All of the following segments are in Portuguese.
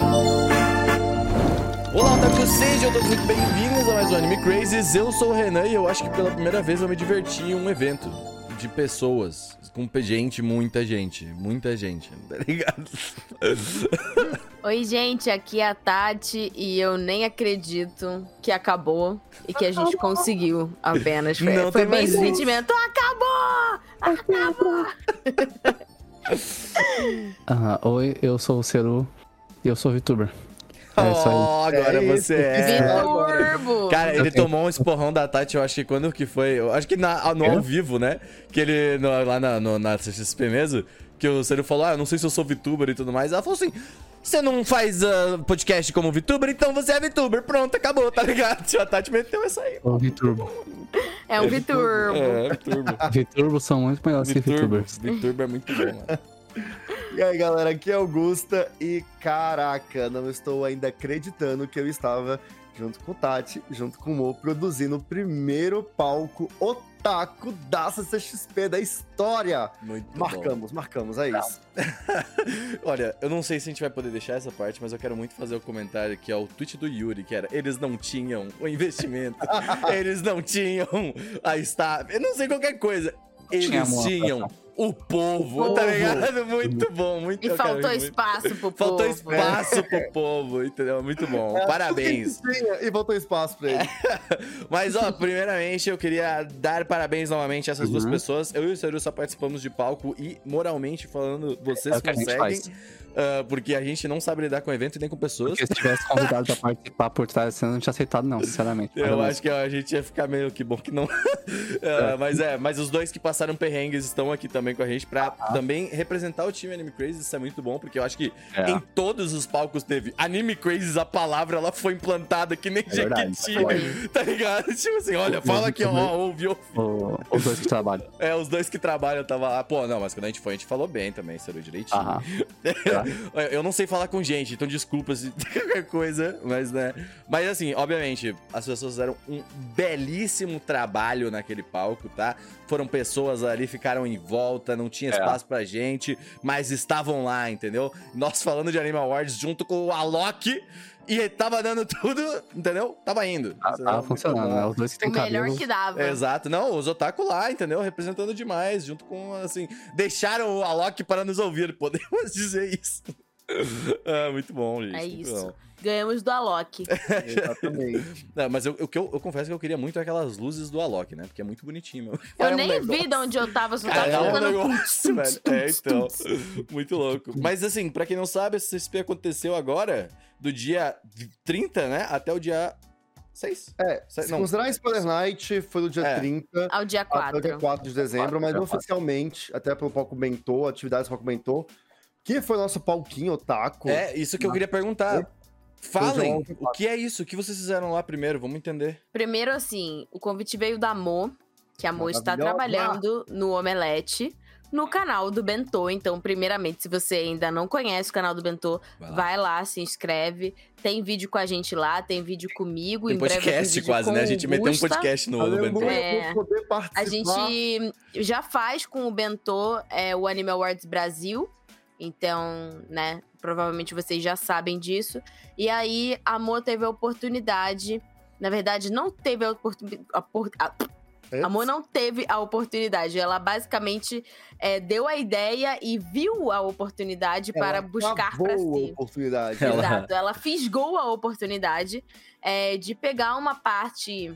Olá, otakus, sejam todos muito bem-vindos a mais um Anime Crazes. Eu sou o Renan e eu acho que pela primeira vez eu me diverti em um evento de pessoas, com gente, muita gente, muita gente, tá ligado? Oi, gente, aqui é a Tati e eu nem acredito que acabou e que a gente conseguiu apenas. Foi, Não foi bem esse sentimento. Acabou! Acabou! Ah, oi, eu sou o Ceru eu sou VTuber. É isso aí. Oh, agora É isso, você é. Viturbo! Cara, ele tomou um esporrão da Tati, eu acho que quando que foi? Eu acho que na, no Eu? ao vivo, né? Que ele, no- lá na, no, na CXP mesmo, que o Ciro falou, ah, eu não sei se eu sou VTuber e tudo mais. Ela falou assim, você não faz ah, podcast como VTuber, então você é VTuber. Pronto, acabou, tá ligado? A Tati meteu essa aí. O VTurbo. É um Viturbo. É, VTurbo. VTurbo são muito melhores que VTurbo. VTubers. VTurbo é muito bom, mano. E aí, galera, aqui é Augusta e caraca, não estou ainda acreditando que eu estava junto com o Tati, junto com o Mo, produzindo o primeiro palco otaku da CCXP da história. Muito bom. Marcamos, marcamos, é isso. Olha, eu não sei se a gente vai poder deixar essa parte, mas eu quero muito fazer o comentário que é o tweet do Yuri, que era eles não tinham o investimento, eles não tinham a staff, eu não sei qualquer coisa. Eles tinham o povo, O tá povo. ligado? Muito bom, muito E faltou muito. espaço pro Faltou povo. espaço pro povo, entendeu? Muito bom. Parabéns. Tinha, e voltou espaço pra ele. Mas, ó, primeiramente eu queria dar parabéns novamente a essas duas Uhum. pessoas. Eu e o Seru só participamos de palco e, moralmente falando, vocês É conseguem. Ah, porque a gente não sabe lidar com evento e nem com pessoas. Porque se tivesse convidado pra participar por trás, você não tinha aceitado, não, sinceramente. Eu Parabéns. acho que a gente ia ficar meio que bom que não. Ah, mas é, mas os dois que passaram perrengues estão aqui também com a gente pra também representar o time Anime Crazes. Isso é muito bom, porque eu acho que É. em todos os palcos teve Anime Crazes, a palavra ela foi implantada que nem É Jequiti, tá ligado? Tipo assim, olha, fala aqui, ó, ouve, ouve. O- os dois que trabalham. É, os dois que trabalham tava lá. Pô, não, mas quando a gente foi, a gente falou bem também, Seru, direitinho. Eu não sei falar com gente, então desculpa se qualquer coisa, mas né. Mas assim, obviamente, as pessoas fizeram um belíssimo trabalho naquele palco, tá? Foram pessoas ali, ficaram em volta, não tinha É. espaço pra gente, mas estavam lá, entendeu? Nós falando de Anime Awards junto com o Alok. E tava dando tudo, entendeu? Tava indo. Entendeu? tá Muito funcionando, né? Os dois que O têm melhor que dava. Exato, não, os otaku lá, entendeu? Representando demais, junto com, assim, deixaram o Alok para nos ouvir, podemos dizer isso. ah, muito bom, gente. É muito isso. bom. Ganhamos do Alok. Exatamente. Não, mas eu, o que eu, eu confesso que eu queria muito aquelas luzes do Alok, né? Porque é muito bonitinho, meu. Eu um nem negócio- vi de onde eu tava, só Cara, tava é um negócio, velho. É, então. Muito louco. Mas assim, pra quem não sabe, esse CSP aconteceu agora, do dia 30, né? Até o dia 6. É, Se- não. considerar Spoiler Night, foi do dia É. 30 Ao dia até o dia 4. 4 de dezembro, mas dia quatro. oficialmente, até pelo palco Bentô, atividades do palco que foi nosso palquinho otaku. É, isso que eu queria perguntar. Falem, o que é isso? O que vocês fizeram lá primeiro? Vamos entender. Primeiro, assim, o convite veio da Mo, que a Mo está trabalhando no Omelete, no canal do Bentô. Então, primeiramente, se você ainda não conhece o canal do Bentô, Vai lá. vai lá, se inscreve. Tem vídeo com a gente lá, tem vídeo comigo. Tem em breve tem podcast vídeo quase, com né? A gente meteu um podcast no, no Bentô. É. A gente já faz com o Bentô é, o Anime Awards Brasil. Então, né, provavelmente vocês já sabem disso. E aí, a Mo teve a oportunidade. Na verdade, não teve a oportunidade. A Mo não teve a oportunidade. Ela basicamente é, deu a ideia e viu a oportunidade Ela para buscar para a si. oportunidade. Ela- Exato. Ela fisgou a oportunidade é, de pegar uma parte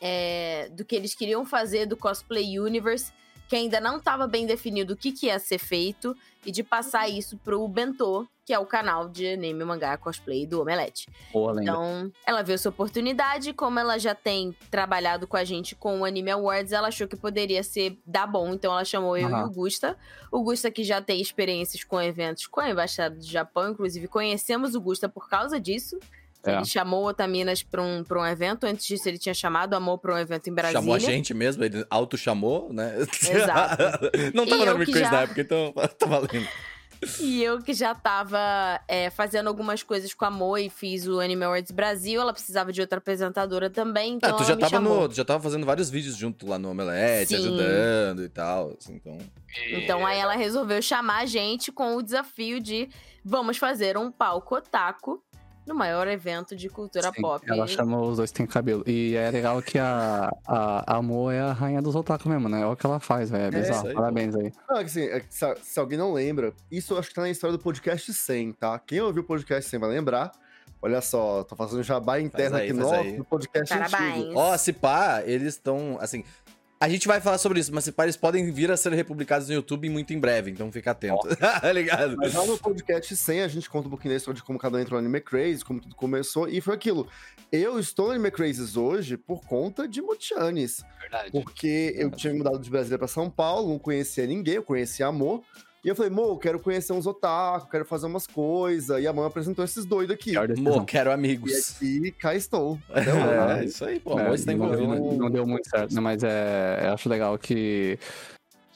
é, do que eles queriam fazer do Cosplay Universe, que ainda não estava bem definido o que, que ia ser feito, e de passar isso pro Bentô, que é o canal de anime, mangá, cosplay do Omelete. Boa. Então, ela viu essa oportunidade, como ela já tem trabalhado com a gente com o Anime Awards, ela achou que poderia ser dar bom, então ela chamou eu e Aham. o Gusta. O Gusta que já tem experiências com eventos com a Embaixada do Japão, inclusive conhecemos o Gusta por causa disso. É. Ele chamou o Otaminas pra um, pra um evento, antes disso ele tinha chamado o Amor pra um evento em Brasília. Chamou a gente mesmo, ele auto-chamou, né? Exato. não tava que Crazy já- na época, então tá valendo. E eu que já tava é, fazendo algumas coisas com a Mo e fiz o Anime Awards Brasil, ela precisava de outra apresentadora também, então ah, tu já tava no. tu já tava fazendo vários vídeos junto lá no Omelete, Sim. ajudando e tal. assim, então. Então aí ela resolveu chamar a gente com o desafio de vamos fazer um palco otaku no maior evento de cultura Sim, pop. Ela chamou os dois que tem cabelo. E é legal que a, a, a Mo é a rainha dos otaku mesmo, né? É o que ela faz, velho. É bizarro. isso aí, Parabéns aí. Não, é que assim, é se, se alguém não lembra, isso eu acho que tá na história do podcast 100, tá? Quem ouviu o podcast 100 vai lembrar. Olha só, tô fazendo jabá interno aí, aqui faz nosso do podcast antigo. Parabéns. Ó, se pá, eles estão. Assim. A gente vai falar sobre isso, mas eles podem vir a ser republicados no YouTube muito em breve, então fica atento. tá ligado? Mas lá no podcast 100 a gente conta um pouquinho da história de como cada um entrou no Anime Crazy, como tudo começou, e foi aquilo. Eu estou no Anime Crazes hoje por conta de Motianes. Verdade. Porque eu tinha me mudado de Brasília pra São Paulo, não conhecia ninguém, eu conhecia Amor. E eu falei, Mo, quero conhecer uns otaku, quero fazer umas coisas. E a mãe apresentou esses doidos aqui. Mo, quero E amigos. aqui, cá estou. Até hoje. É, isso aí, pô. É, Amor está envolvido. não- não deu muito certo, né? Mas é, eu acho legal que.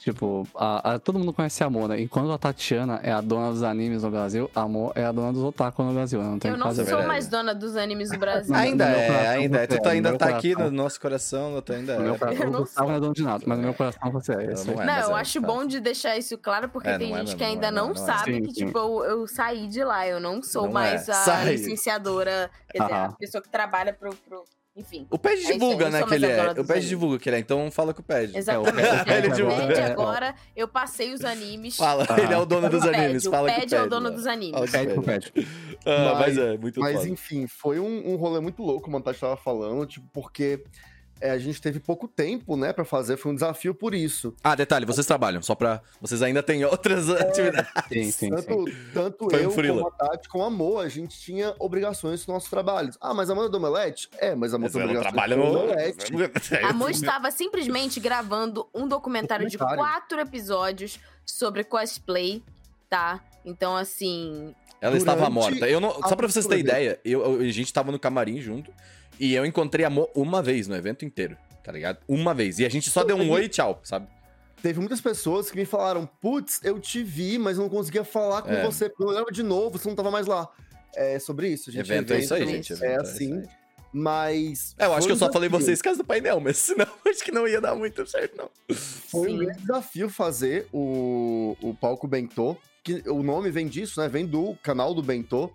Tipo, a, a- todo mundo conhece a Amor, né? Enquanto a Tatiana é a dona dos animes no Brasil, a Amor é a dona dos otaku no Brasil, né? Não tem Eu não fazer. sou verdade. mais dona dos animes do Brasil. Ainda no é, coração ainda é. Tu tá- é, ainda tá aqui no nosso coração, tu ainda No meu é. coração, Eu o não é dono de nada, mas no meu coração você é. Isso não é. Não, eu é, acho tá. bom de deixar isso claro, porque É, tem é, gente não, que não ainda é, não, não é. sabe Sim, que, sim. tipo, eu, eu saí de lá. Eu não sou Não mais é. a Sai. licenciadora, quer dizer, a pessoa que trabalha pro. Enfim. O Ped É divulga, né, que ele é. O Ped divulga que ele é, então fala com o Ped. Exatamente. É, o Ped Ele divulga. É, agora, eu passei os animes. Fala, Ah. ele é o dono dos Ped. animes. Fala o o Ped é o Ped, dono né? dos Fala animes. com o Ped. Ah, Mas- mas é, muito Mas foda. enfim, foi um, um rolê muito louco, como a Tati tava falando, tipo, porque é, a gente teve pouco tempo, né, pra fazer, foi um desafio por isso. Ah, detalhe, vocês trabalham, só pra. Vocês ainda têm outras atividades. Sim, sim, sim. Tanto, tanto Foi um eu freela. como a Tati, como a Mo, a gente tinha obrigações com nossos trabalhos. Ah, mas a Amanda do Omelete? É, mas a Amanda Mas tem ela obrigações trabalha com o no. Omelete. A Mo estava simplesmente gravando um documentário, de Documentário. quatro episódios sobre cosplay, tá? Então, assim. Ela estava Durante morta. Eu não, só pra vocês terem ideia, eu, eu- a gente tava no camarim junto e eu encontrei a Mo uma vez no evento inteiro, tá ligado? Uma vez. E a gente só deu um oi e tchau, sabe? Teve muitas pessoas que me falaram, putz, eu te vi, mas eu não conseguia falar com É. você, porque eu olhava de novo, você não tava mais lá. É sobre isso, gente. evento é isso aí, evento, gente. É evento assim, aí. mas... É, eu acho que eu só falei desafio. vocês caso do painel, mas senão acho que não ia dar muito certo, não. Foi Sim. um grande desafio fazer o, o palco Bentô, que o nome vem disso, né? Vem do canal do Bentô.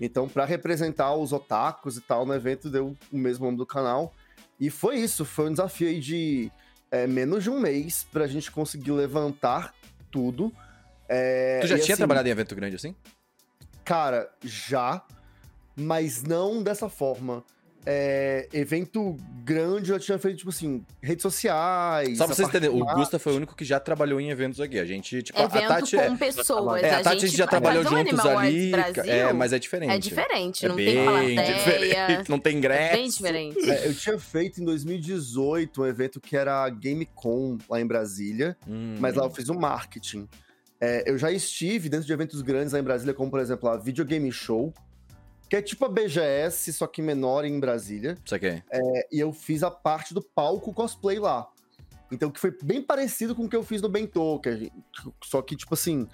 Então, pra representar os otakus e tal no evento, deu o mesmo nome do canal. E foi isso, foi um desafio aí de é, menos de um mês pra gente conseguir levantar tudo. É, tu já tinha assim, trabalhado em evento grande assim? Cara, já, mas não dessa forma. É, evento grande eu já tinha feito, tipo assim, redes sociais. Só pra vocês entenderem, o Gusta foi o único que já trabalhou em eventos aqui. A gente, tipo, evento a Tati com é. pessoas. É, a Tati a gente já trabalhou juntos ali. Brasil É, mas é diferente. é diferente. É não bem tem plateia. diferente. Não tem É ingresso. bem diferente. É, eu tinha feito em 2018 um evento que era a GameCon lá em Brasília, Hum. mas lá eu fiz o marketing. É, eu já estive dentro de eventos grandes lá em Brasília, como por exemplo a Video Game Show, que é tipo a BGS, só que menor em Brasília. Isso aqui. É, e eu fiz a parte do palco cosplay lá. Então, que foi bem parecido com o que eu fiz no Bentô, que a gente- só que, tipo assim,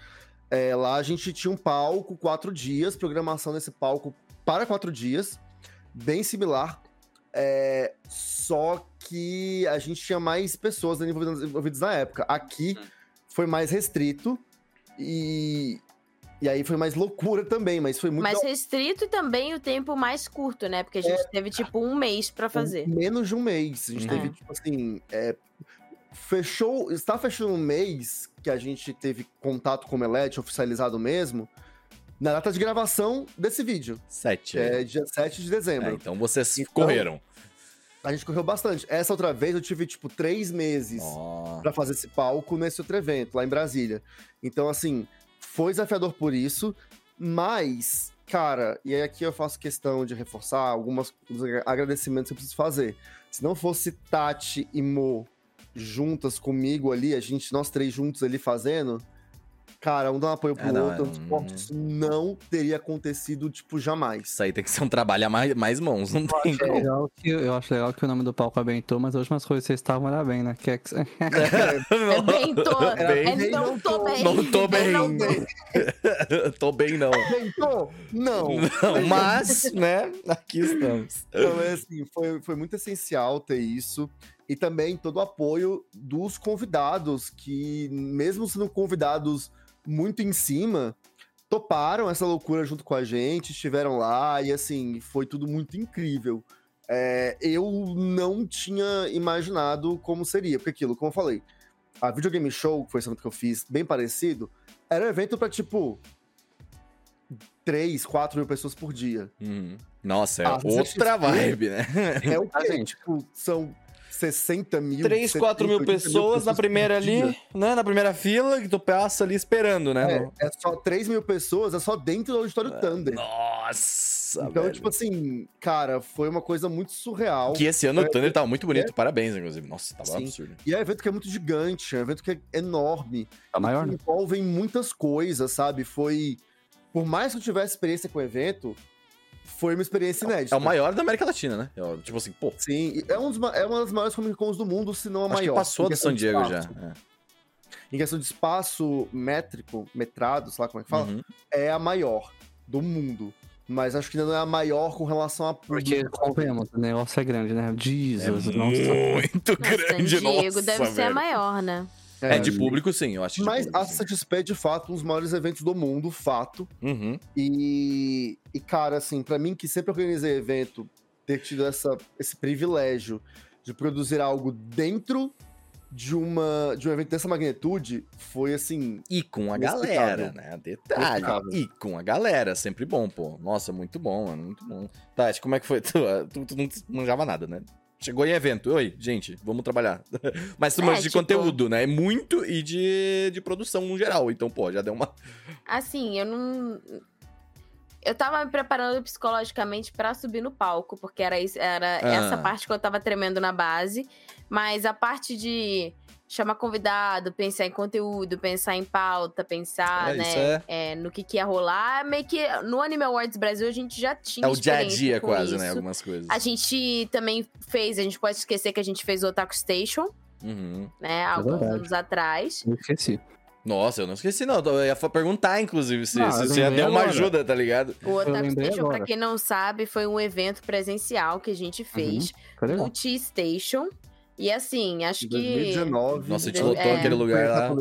é, lá a gente tinha um palco, quatro dias, programação nesse palco para quatro dias, bem similar. É, só que a gente tinha mais pessoas envolvidas, envolvidas na época. Aqui foi mais restrito e, e aí foi mais loucura também, mas foi muito Mais da restrito e também o tempo mais curto, né? Porque a gente teve tipo um mês pra fazer. Menos de um mês. A gente Uhum. teve, tipo assim. é, fechou. Está fechando um mês que a gente teve contato com o Melete, oficializado mesmo, na data de gravação desse vídeo. Sete. Que é dia 7 de É, dezembro. então vocês Então, correram. A gente correu bastante. Essa outra vez eu tive, tipo, três meses Ó. pra fazer esse palco nesse outro evento, lá em Brasília. Então, assim, foi desafiador por isso, mas, cara, e aí aqui eu faço questão de reforçar alguns agradecimentos que eu preciso fazer. Se não fosse Tati e Mo juntas comigo ali, a gente, nós três juntos ali fazendo, cara, um dá um apoio pro É, não, outro, é, os cortes não teria acontecido, tipo, jamais. Isso aí tem que ser um trabalho a mais, mais mãos, não tem É como. legal que, eu acho legal que o nome do palco é Bentô, mas as últimas coisas que vocês estavam era bem, né? Que é que... É bem, tô. Bem, É, não tô bem. Não tô bem. Não tô. tô bem, não. Tentou? Não. Não, mas, né, aqui estamos. Então, é assim, foi, foi muito essencial ter isso. E também todo o apoio dos convidados, que, mesmo sendo convidados muito em cima, toparam essa loucura junto com a gente, estiveram lá, e assim, foi tudo muito incrível. É, eu não tinha imaginado como seria, porque aquilo, como eu falei, a Videogame Show, que foi esse evento que eu fiz, bem parecido, era um evento pra tipo. 3, 4 mil pessoas por dia. Uhum. Nossa, é Ah, outra vibe, né? É o Ah, quê? gente. Tipo, são 60 mil. 3, 4 mil 70, 80 pessoas na primeira ali, né? Na primeira fila, que tu passa ali esperando, né? É, é só 3 mil pessoas, é só dentro do auditório Thunder. Nossa, Então, velho. tipo assim, cara, foi uma coisa muito surreal. Que esse ano o é, Thunder tava muito bonito, parabéns, inclusive. Nossa, tava Sim. absurdo. E é um evento que é muito gigante, é um evento que é enorme. Tá maior, que né? envolvem muitas coisas, sabe? Foi. Por mais que eu tivesse experiência com o evento, foi uma experiência inédita. É o maior da América Latina, né? É, Tipo assim, pô, Sim, é, um dos é uma das maiores Comic Cons do mundo, se não a acho maior. que passou do San de Diego já. É. Em questão de espaço métrico, metrado, sei lá como é que fala, Uhum. é a maior do mundo. Mas acho que ainda não é a maior com relação a Porque, convenhamos, o negócio é grande, né? É Jesus, nossa. muito San grande, Diego nossa, deve ser a velho. maior, né? É, de público, sim, eu acho Mas público, a. CXP é de fato um dos maiores eventos do mundo, fato. Uhum. E, e cara, assim, pra mim que sempre organizei evento, ter tido essa, esse privilégio de produzir algo dentro de uma de um evento dessa magnitude foi assim, E com a galera, né? Detalhe. E com a galera, sempre bom, pô. Nossa, muito bom, mano, muito bom. Tati, como é que foi? Tu, tu, tu não manjava nada, né? Chegou em evento. Oi, gente, vamos trabalhar. Mas tu É, de tipo- conteúdo, né? É muito e de, de produção no geral. Então, pô, já deu uma. Assim, eu não. Eu tava me preparando psicologicamente pra subir no palco, porque era, isso, era Ah. essa parte que eu tava tremendo na base. Mas a parte de chamar convidado, pensar em conteúdo, pensar em pauta, pensar, É, né, é- é, no que, que ia rolar, meio que no Anime Awards Brasil a gente já tinha É o dia a dia, quase, isso. né? Algumas coisas. A gente também fez, a gente pode esquecer que a gente fez o Otaku Station, Uhum. né, alguns verdade. anos atrás. Eu esqueci. Nossa, eu não esqueci, não. Eu ia perguntar, inclusive, se, Não, se eu você dar uma ajuda, tá ligado? O Otaku Station, agora. pra quem não sabe, foi um evento presencial que a gente fez Foi legal. no T-Station. E assim, acho em que. 2019. Nossa, a gente É. lotou aquele lugar lá.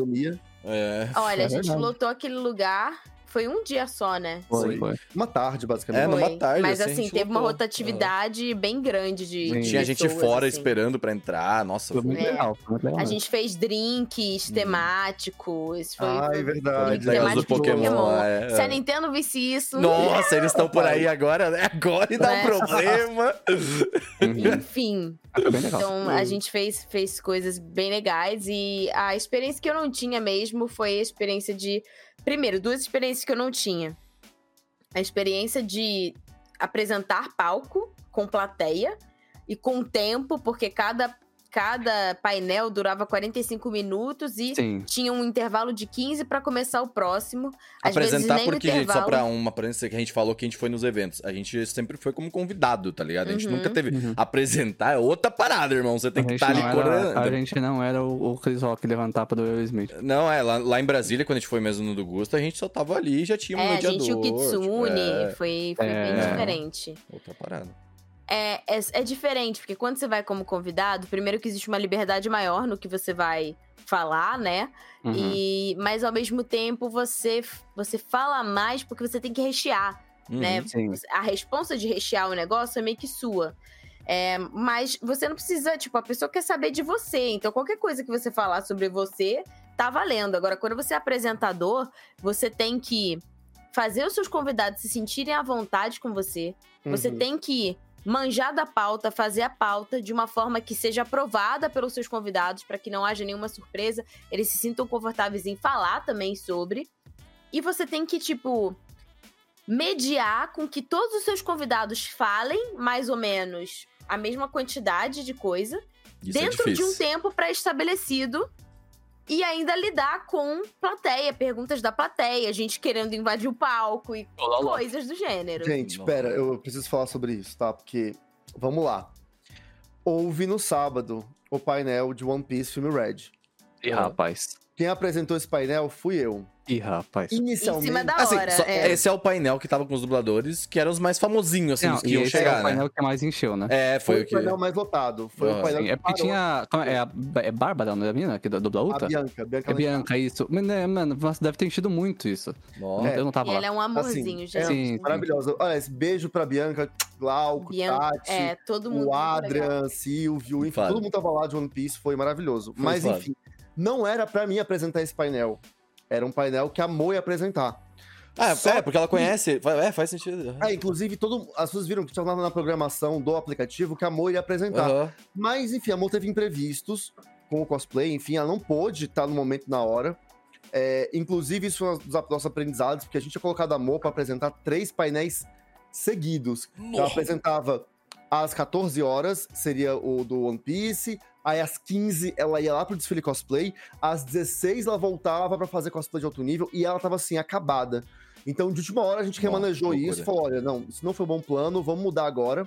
É. Olha, a É gente lotou aquele lugar. Foi um dia só, né? Foi, foi. uma tarde, basicamente. É, Foi. numa tarde, Mas assim, assim, gente teve uma rotatividade bem grande de. Sim. de Tinha gente pessoas, fora assim. esperando pra entrar. Nossa, Foi foi muito É. legal. Foi muito legal. A gente fez drinks Uhum. temáticos. Foi, Ai, foi verdade. drink do temático de Pokémon lá, é. Se a Nintendo visse isso. Nossa, eles estão por aí agora, né? Agora e dá um É. problema. Uhum. Enfim. Legal. Então, a gente fez, fez coisas bem legais e a experiência que eu não tinha mesmo foi a experiência de. Primeiro, duas experiências que eu não tinha. A experiência de apresentar palco com plateia e com tempo, porque cada, cada painel durava 45 minutos e Sim. tinha um intervalo de 15 para começar o próximo. Às Apresentar vezes nem porque, no gente, só intervalo. pra uma aparência que a gente falou que a gente foi nos eventos. A gente sempre foi como convidado, tá ligado? A gente Uhum. nunca teve. Uhum. Apresentar é outra parada, irmão. Você tem a que gente, estar ali não era, a coordenando. gente não era o, o Chris Rock levantar pra do Will Smith. Não, é, lá, lá em Brasília, quando a gente foi mesmo no do Gusto, a gente só tava ali e já tinha um É, a mediador. gente tinha o Kitsune, tipo, é, foi, foi bem É. diferente. outra parada. É, é, é diferente, porque quando você vai como convidado, primeiro que existe uma liberdade maior no que você vai falar, né? Uhum. E, mas ao mesmo tempo você, você fala mais porque você tem que rechear, Uhum. né? Sim. A responsa de rechear o negócio é meio que sua. É, mas você não precisa, tipo, a pessoa quer saber de você. Então, qualquer coisa que você falar sobre você tá valendo. Agora, quando você é apresentador, você tem que fazer os seus convidados se sentirem à vontade com você. Você Uhum. tem que manjar da pauta, fazer a pauta de uma forma que seja aprovada pelos seus convidados, para que não haja nenhuma surpresa, eles se sintam confortáveis em falar também sobre. E você tem que, tipo, mediar com que todos os seus convidados falem mais ou menos a mesma quantidade de coisa Isso é dentro de um tempo pré-estabelecido E ainda lidar com plateia, perguntas da plateia, gente querendo invadir o palco e coisas do gênero. Gente, pera, eu preciso falar sobre isso, tá? Porque, vamos lá. Houve no sábado o painel de One Piece Filme Red. E rapaz. Quem apresentou esse painel fui eu. Ih, rapaz. Inicialmente. Em cima da Assim, hora. só- é. esse é o painel que tava com os dubladores, que eram os mais famosinhos, assim, Não, os que iam esse é chegar, o né? painel que mais encheu, né? É, foi, Foi o o que. painel mais lotado. Foi Ah, o painel Sim, é porque parou. tinha. como É, é a é Bárbara, não é a menina que dubla a A outra? Bianca. Bianca É Bianca, isso. Mas, né, mano, nossa, deve ter enchido muito isso. Nossa. Eu não tava E lá. ela é um amorzinho, Assim, gente. é Sim. maravilhosa. Olha, esse beijo pra Bianca, Glauco, Bianca, Tati, é, todo mundo. o. Adrian, Silvio, enfim, todo mundo tava lá de One Piece, foi maravilhoso. Foi Mas foda. enfim, não era pra mim apresentar esse painel. Era um painel que a Mo ia apresentar. Ah, Só é, porque ela conhece. É, faz sentido. É, inclusive, todo, as pessoas viram que estava na programação do aplicativo que a Mo ia apresentar. Aham. Mas, enfim, a Mo teve imprevistos com o cosplay, enfim, ela não pôde estar no momento na hora. É, inclusive, isso foi um dos nossos aprendizados, porque a gente tinha colocado a Mo para apresentar três painéis seguidos. Ela apresentava às 14 horas, seria o do One Piece. Aí às 15 ela ia lá pro desfile cosplay. Às 16 ela voltava pra fazer cosplay de alto nível e ela tava assim, acabada. Então, de última hora, a gente Nossa, remanejou loucura. isso e falou: olha, não, isso não foi um bom plano, vamos mudar agora.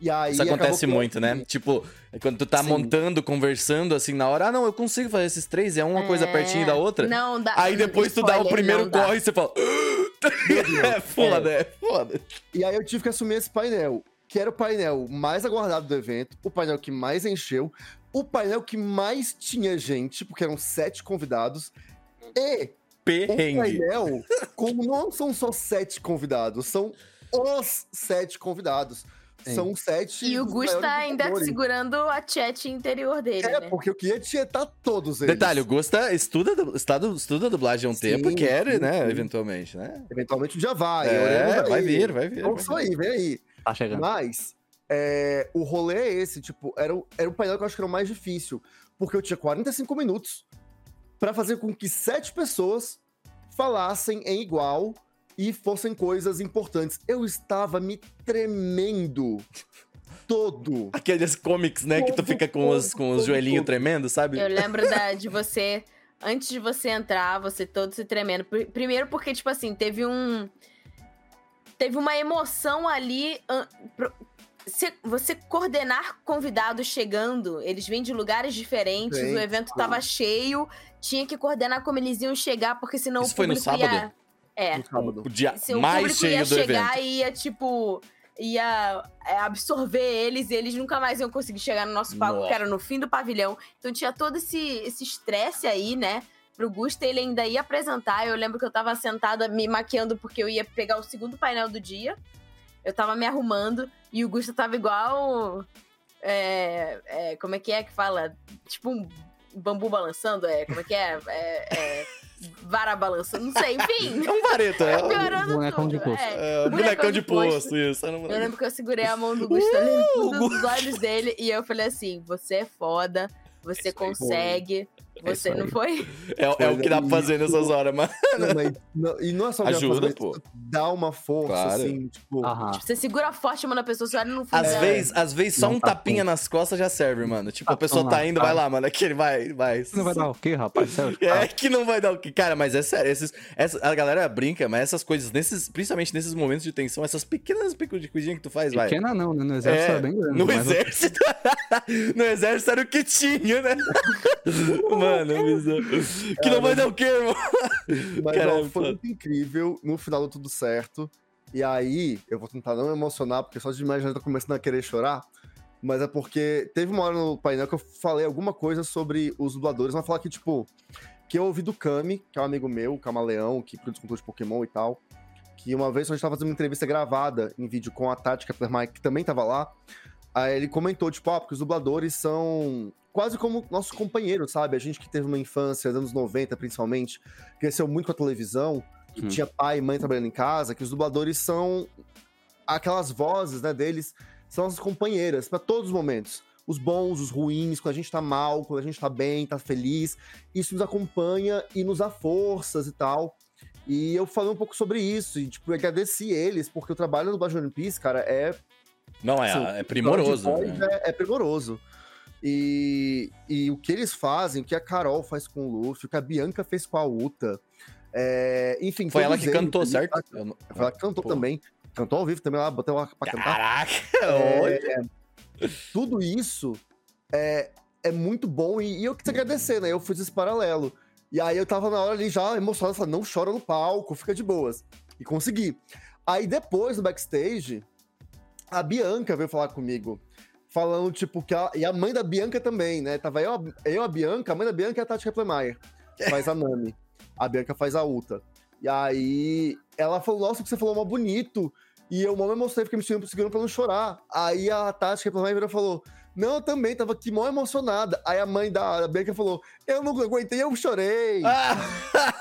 E aí. Isso acontece muito, né? Tipo, quando tu tá Sim. montando, conversando assim na hora, ah, não, eu consigo fazer esses três, é uma coisa É, pertinho da outra. Não, dá. Aí depois tu dá o primeiro corre e você fala. é foda, é foda. E aí eu tive que assumir esse painel, que era o painel mais aguardado do evento, o painel que mais encheu, o painel que mais tinha gente, porque eram sete convidados, e o Perrengue. painel, como não são só sete convidados, são os sete convidados. Sim. São sete. E o Gus tá ainda dubladores. segurando a chat interior dele, É, né? porque eu queria tietar todos eles. Detalhe, o Gusta estuda, estuda, estuda dublagem há um Sim, tempo, quer, sim, né? sim. Eventualmente, né? Eventualmente dia vai. É, vai vir, vai vir. Então vai isso vir. aí, vem aí. Tá chegando. Mas é, o rolê é esse, tipo, era, o- era o painel que eu acho que era o mais difícil. Porque eu tinha 45 minutos pra fazer com que sete pessoas falassem em igual e fossem coisas importantes. Eu estava me tremendo todo. Aqueles comics, né, que tu Todo, fica com os, todo, com os todo, joelhinhos todo. tremendo, sabe? Eu lembro da- de você, antes de você entrar, você todo se tremendo. Pr- Primeiro porque, tipo assim, teve um. Teve uma emoção ali. se- Você coordenar convidados chegando, eles vêm de lugares diferentes, Sim, o evento tava cheio, tinha que coordenar como eles iam chegar, porque senão Isso o foi no público ia. sábado? É. No sábado. O dia Se o mais público cheio ia do chegar evento. e ia, tipo, ia é, absorver eles e eles nunca mais iam conseguir chegar no nosso palco, Nossa. que era no fim do pavilhão. Então tinha todo esse esse estresse aí, né? Pro Gusta, ele ainda ia apresentar. Eu lembro que eu tava sentada me maquiando porque eu ia pegar o segundo painel do dia. Eu tava me arrumando e o Gusta tava igual. é, é, como é que é que fala? Tipo um bambu balançando? É, como é que é? É, é, vara balançando, não sei, enfim. É um vareto, é. Piorando bonecão tudo. de posto. É. É, bonecão de posto, isso. Eu boneco- lembro que eu segurei a mão do olhei Uh, nos olhos dele e eu falei assim: você é foda, você consegue. É Você isso não foi? É, é o que dá pra fazer nessas horas, mas. Não, mas não- e não é só a Ajuda, força, pô. dá uma força, Claro. assim, tipo. Aham. Você segura forte a mão na pessoa, você olha no fundo Às dela. vezes, às vezes só Não um tá tapinha nas costas já serve, mano. Tipo, a Tapão pessoa tá indo, vai lá, mano. Aquele vai, vai. Não vai dar o quê, rapaz? Sério? É que não vai dar o que. Cara, mas é sério. Esses, essa, a galera brinca, mas essas coisas, nesses, principalmente nesses momentos de tensão, essas pequenas picudinhas que tu faz, vai. Pequena não, né? No exército É, é, bem grande. no exército. no exército era o que tinha, né? Mano, bizarro. Que não vai dar o quê, irmão? Mas Caralho, ó, foi muito incrível. No final deu tudo certo. E aí, eu vou tentar não me emocionar, porque só de imaginar eu tô começando a querer chorar. Mas é porque teve uma hora no painel que eu falei alguma coisa sobre os dubladores. Mas falar que, tipo, que eu ouvi do Kami, que é um amigo meu, Camaleão, que produz conteúdo de Pokémon e tal. Que uma vez a gente tava fazendo uma entrevista gravada em vídeo com a Tati Kepler Mike, que também tava lá. Aí ele comentou, tipo, ah, porque os dubladores são quase como nossos companheiros, sabe? A gente que teve uma infância, anos 90 principalmente, cresceu muito com a televisão, que Hum. tinha pai e mãe trabalhando em casa, que os dubladores são aquelas vozes, né, deles, são as companheiras para todos os momentos. Os bons, os ruins, quando a gente tá mal, quando a gente tá bem, tá feliz. Isso nos acompanha e nos dá forças e tal. E eu falei um pouco sobre isso, e, tipo, agradeci eles, porque o trabalho do Bajo One Piece, cara, é Não, é, Sim, é primoroso. de voz né? É, é primoroso. E, e o que eles fazem, o que a Carol faz com o Luffy, o que a Bianca fez com a Uta. é, enfim, Foi ela que eles, cantou, eles- certo? Eu não- Foi ela que cantou Pô. também. Cantou ao vivo também lá, botou ela pra cantar. Caraca! É, tudo isso é, é muito bom e, e eu quis agradecer, né? Eu fiz esse paralelo. E aí eu tava na hora ali já emocionado, falando, não chora no palco, fica de boas. E consegui. Aí depois, no backstage, a Bianca veio falar comigo. Falando, tipo, que a, e a mãe da Bianca também, né? Tava eu, eu, a Bianca, a mãe da Bianca é a Tati Keplemeyer, que faz a Nami. A Bianca faz a Uta. E aí ela falou, nossa, que você falou mó bonito. E eu mal me emocionei, fiquei me segurando, pra não chorar. Aí a Tati Keplemeyer virou e falou, não, eu também, tava aqui mó emocionada. Aí a mãe da, Bianca falou, eu não aguentei, eu chorei. Ah,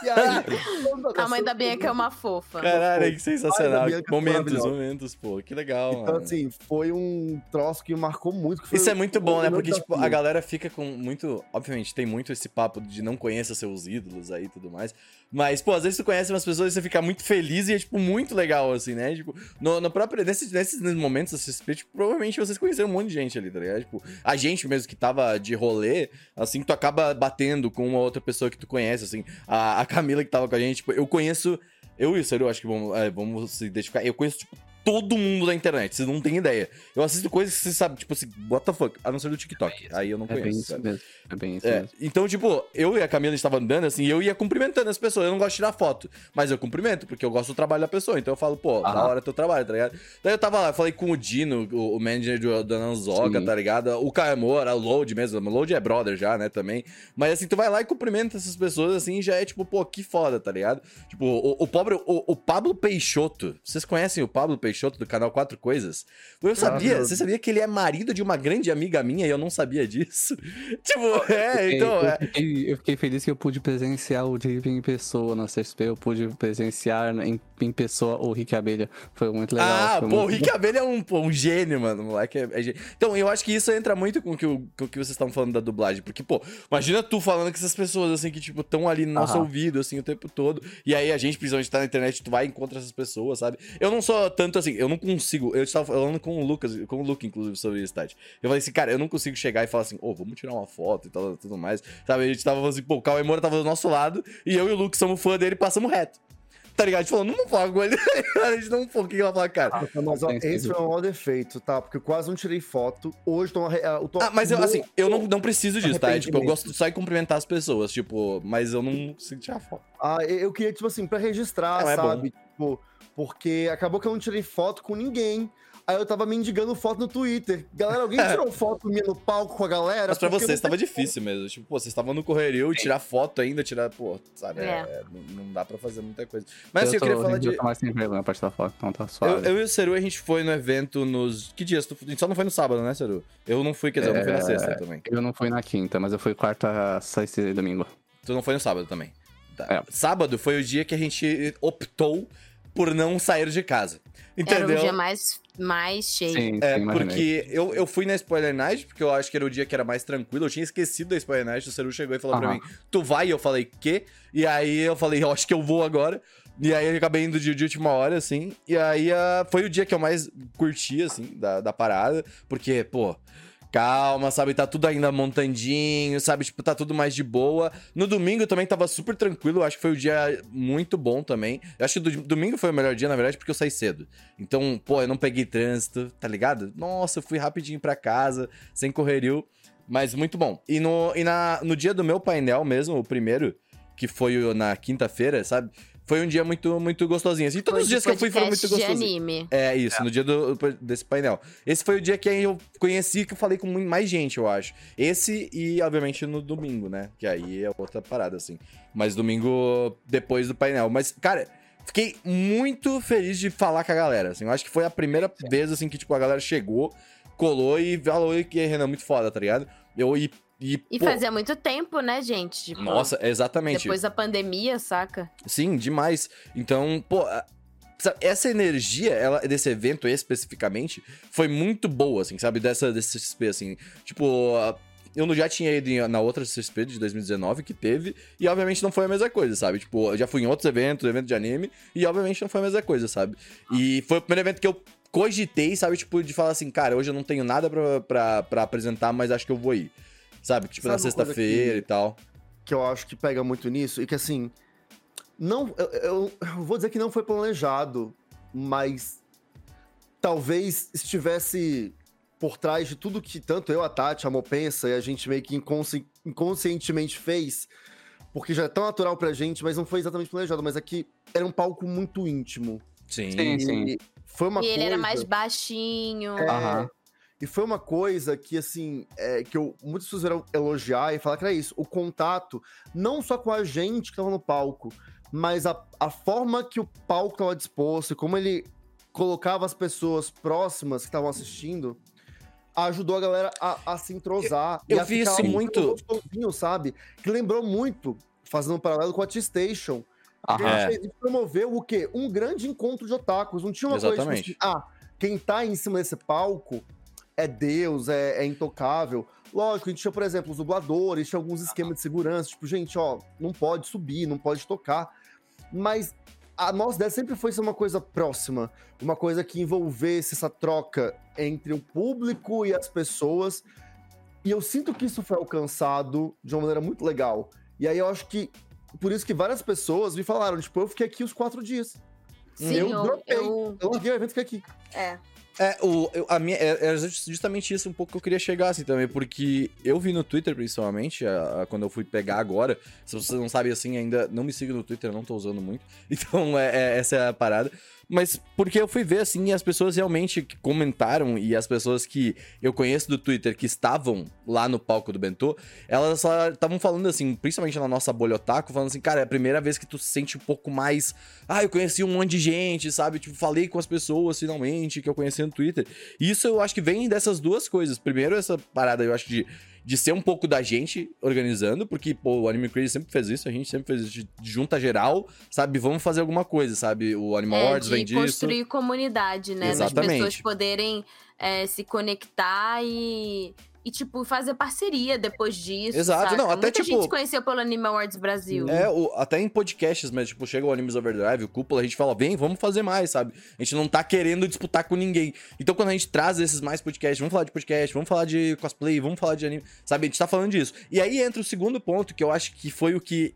E aí, A mãe da Bianca é uma fofa. caralho, que sensacional. É momentos, momentos, pô. Que legal, Então, mano. assim, foi um troço que marcou muito. que foi Isso é muito bom, né? Porque, tipo, a galera fica com muito. Obviamente, tem muito esse papo de não conheça seus ídolos aí e tudo mais. Mas, pô, às vezes tu conhece umas pessoas e você fica muito feliz e é, tipo, muito legal, assim, né? Tipo, no, no próprio. Nesses, nesses momentos, assim, tipo, provavelmente vocês conheceram um monte de gente ali, tá ligado? Tipo, a gente mesmo que tava de rolê, assim, tu acaba batendo com uma outra pessoa que tu conhece, assim. A, a Camila que tava com a gente, tipo, eu conheço. Eu e o Seru, acho que vamos, é, vamos se identificar. Eu conheço, tipo, todo mundo da internet, vocês não têm ideia. Eu assisto coisas que vocês sabem, tipo assim, what the fuck, a não ser do TikTok. Aí eu não É bem conheço. isso sabe? mesmo. É bem isso É, mesmo. então, tipo, eu e a Camila estava andando assim, e eu ia cumprimentando as pessoas. Eu não gosto de tirar foto, mas eu cumprimento, porque eu gosto do trabalho da pessoa. Então eu falo, pô, da Aham. hora teu trabalho, tá ligado? Daí eu tava lá, eu falei com o Dino, o, o manager do, da Nanzoca, Sim. tá ligado? O Caemora, o Load mesmo. O Load é brother já, né, também. Mas assim, tu vai lá e cumprimenta essas pessoas, assim, e já é tipo, pô, que foda, tá ligado? Tipo, o, o pobre, o, o Pablo Peixoto. Vocês conhecem o Pablo Peixoto do canal Quatro Coisas? Eu sabia, Maravilhoso. você sabia que ele é marido de uma grande amiga minha e eu não sabia disso? tipo, é, então. eu, é- fiquei, eu fiquei feliz que eu pude presenciar o Drip em pessoa na CSP, eu pude presenciar em, em pessoa o Rick Abelha. Foi muito legal. ah, pô, o muito Rick Abelha é um, pô, um gênio, mano. O moleque é, é gênio. Então, eu acho que isso entra muito com o que, o, com o que vocês estão falando da dublagem. Porque, pô, imagina tu falando com essas pessoas, assim, que, tipo, estão ali no nosso Aham. ouvido, assim, o tempo todo. E aí a gente, principalmente, tá na internet, tu vai e encontra essas pessoas, sabe? Eu não sou tanto assim, eu não consigo. Eu estava falando com o Lucas, com o Luke, inclusive, sobre isso, Tati. Eu falei assim, cara, eu não consigo chegar e falar assim, ô, vamos tirar uma foto e tal, tudo mais. Sabe? A gente tava falando assim, pô, o Cauê Moura tava do nosso lado e eu e o Luke somos fã dele e passamos reto. Tá ligado? A gente falou, não vamos falar com ele. a gente não falou o que que ela fala, cara. Ah, Mas ó, esse foi um maior defeito, tá? Porque eu quase não tirei foto. Hoje tô, arre- eu tô Ah, mas eu, assim, eu não, não preciso disso, tá? É, tipo, eu gosto só de cumprimentar as pessoas, tipo, mas eu não consigo tirar foto. Ah, eu queria, tipo assim, pra registrar, Não, é sabe? Tipo, porque acabou que eu não tirei foto com ninguém. Aí eu tava mendigando foto no Twitter. Galera, alguém tirou foto minha no palco com a galera? Mas pra eu vocês tava difícil mesmo. Tipo, pô, vocês estavam no correrio, tirar foto ainda, tirar, pô, sabe? É. é, não, não dá pra fazer muita coisa. Mas assim, eu queria falar de. Eu tô mais sem vergonha pra tirar foto, então tá Eu, suave. eu e o Seru, a gente foi no evento nos. Que dias? A gente só não foi no sábado, né, Seru? Eu não fui, quer dizer, eu não fui na É. sexta também. Eu não fui na quinta, mas eu fui quarta, sexta e domingo. Tu não foi no sábado também. Tá. É. Sábado foi o dia que a gente optou por não sair de casa. Era Entendeu? o dia mais, mais cheio. Sim, É, sim, porque eu, eu fui na Spoiler Night, porque eu acho que era o dia que era mais tranquilo. Eu tinha esquecido da Spoiler Night, o Seru chegou e falou pra Aham. mim, tu vai? E eu falei, quê? E aí eu falei, eu acho que eu vou agora. E aí eu acabei indo de, de última hora, assim. E aí ah, foi o dia que eu mais curti, assim, da, da parada. Porque, pô, calma, sabe? Tá tudo ainda montandinho, sabe? Tipo, tá tudo mais de boa. No domingo também tava super tranquilo. Acho que foi um dia muito bom também. Eu acho que do, domingo foi o melhor dia, na verdade, porque eu saí cedo. Então, pô, eu não peguei trânsito, tá ligado? Nossa, eu fui rapidinho pra casa, sem correrio. Mas muito bom. E no, e na, no dia do meu painel mesmo, o primeiro, que foi na quinta-feira, sabe? Foi um dia muito, muito gostosinho. Assim, todos Foi os dias que eu fui foram muito anime. É isso, no dia do, desse painel. Esse foi o dia que eu conheci, que eu falei com mais gente, eu acho. Esse e, obviamente, no domingo, né? Que aí é outra parada, assim. Mas domingo depois do painel. Mas, cara, fiquei muito feliz de falar com a galera, assim. Eu acho que foi a primeira vez, assim, que, tipo, a galera chegou, colou e falou que Renan, muito foda, tá ligado? Eu e. E, E pô, fazia muito tempo, né, gente? Tipo, Nossa, exatamente. Depois da pandemia, saca? Sim, demais. Então, pô, essa energia ela, desse evento especificamente foi muito boa, assim, sabe? Dessa, desse XP, assim. Tipo, eu já tinha ido na outra CXP de 2019 que teve, e obviamente não foi a mesma coisa, sabe? Tipo, eu já fui em outros eventos, evento de anime, e obviamente não foi a mesma coisa, sabe? E foi o primeiro evento que eu cogitei, sabe? Tipo, de falar assim, cara, hoje eu não tenho nada pra, pra, pra apresentar, mas acho que eu vou ir. Sabe? Tipo, Sabe na sexta-feira e tal. que eu acho que pega muito nisso e que assim não eu, eu- eu vou dizer que não foi planejado mas talvez estivesse por trás de tudo que tanto eu a Tati a Mo pensa e a gente meio que inconsci- inconscientemente fez porque já é tão natural pra gente mas não foi exatamente planejado mas aqui era um palco muito íntimo Sim. Sim, sim. e foi uma e ele coisa era mais baixinho. É, Aham. E foi uma coisa que, assim, é, que eu, muitas pessoas vieram elogiar e falar que era isso. O contato, não só com a gente que tava no palco, mas a, a forma que o palco tava disposto e como ele colocava as pessoas próximas que estavam assistindo, ajudou a galera a, a se entrosar. Eu- e eu a vi ficar isso muito- gostosinho, sabe? Que lembrou muito, fazendo um paralelo com a T-Station. Porque Aham. a gente fez- promoveu o quê? Um grande encontro de otakus. Não tinha uma Exatamente. coisa tipo assim, ah, quem tá em cima desse palco é Deus, é, é intocável. Lógico, a gente tinha, por exemplo, os dubladores, tinha alguns esquemas de segurança, tipo, gente, ó, não pode subir, não pode tocar. Mas a nossa ideia sempre foi ser uma coisa próxima, uma coisa que envolvesse essa troca entre o público e as pessoas. E eu sinto que isso foi alcançado de uma maneira muito legal. E aí eu acho que por isso que várias pessoas me falaram, tipo, eu fiquei aqui os quatro dias. Sim, eu eu, dropei. eu- Eu larguei o evento e fiquei aqui. é. É, o, eu- a minha, é- era justamente isso um pouco que eu queria chegar assim também, porque eu vi no Twitter, principalmente, a- a- quando eu fui pegar agora. Se você não sabe assim ainda, não me siga no Twitter, não tô usando muito. Então, é, é- essa é a parada. Mas porque eu fui ver assim, as pessoas realmente que comentaram, e as pessoas que eu conheço do Twitter que estavam lá no palco do Bentô, elas estavam falando assim, principalmente na nossa bolha otaku, falando assim, cara, é a primeira vez que tu se sente um pouco mais. Ah, eu conheci um monte de gente, sabe? Tipo, falei com as pessoas finalmente que eu conheci no Twitter. E isso eu acho que vem dessas duas coisas. Primeiro, essa parada, eu acho, de, de ser um pouco da gente organizando, porque, pô, o Anime Crazy sempre fez isso, a gente sempre fez isso de, de junta geral, sabe? Vamos fazer alguma coisa, sabe? O Animal É, Awards vem disso. construir comunidade, né? Das Exatamente. pessoas poderem é, se conectar e, e, tipo, fazer parceria depois disso. Exato, saca? não, até, Muita tipo- gente se conheceu pelo Anime Awards Brasil. É, o- até em podcasts, mas, tipo, chega o Animes Overdrive, o Cúpula, a gente fala, vem, vamos fazer mais, sabe? A gente não tá querendo disputar com ninguém. Então, quando a gente traz esses mais podcasts, vamos falar de podcast, vamos falar de cosplay, vamos falar de anime, sabe? A gente tá falando disso. E aí entra o segundo ponto, que eu acho que foi o que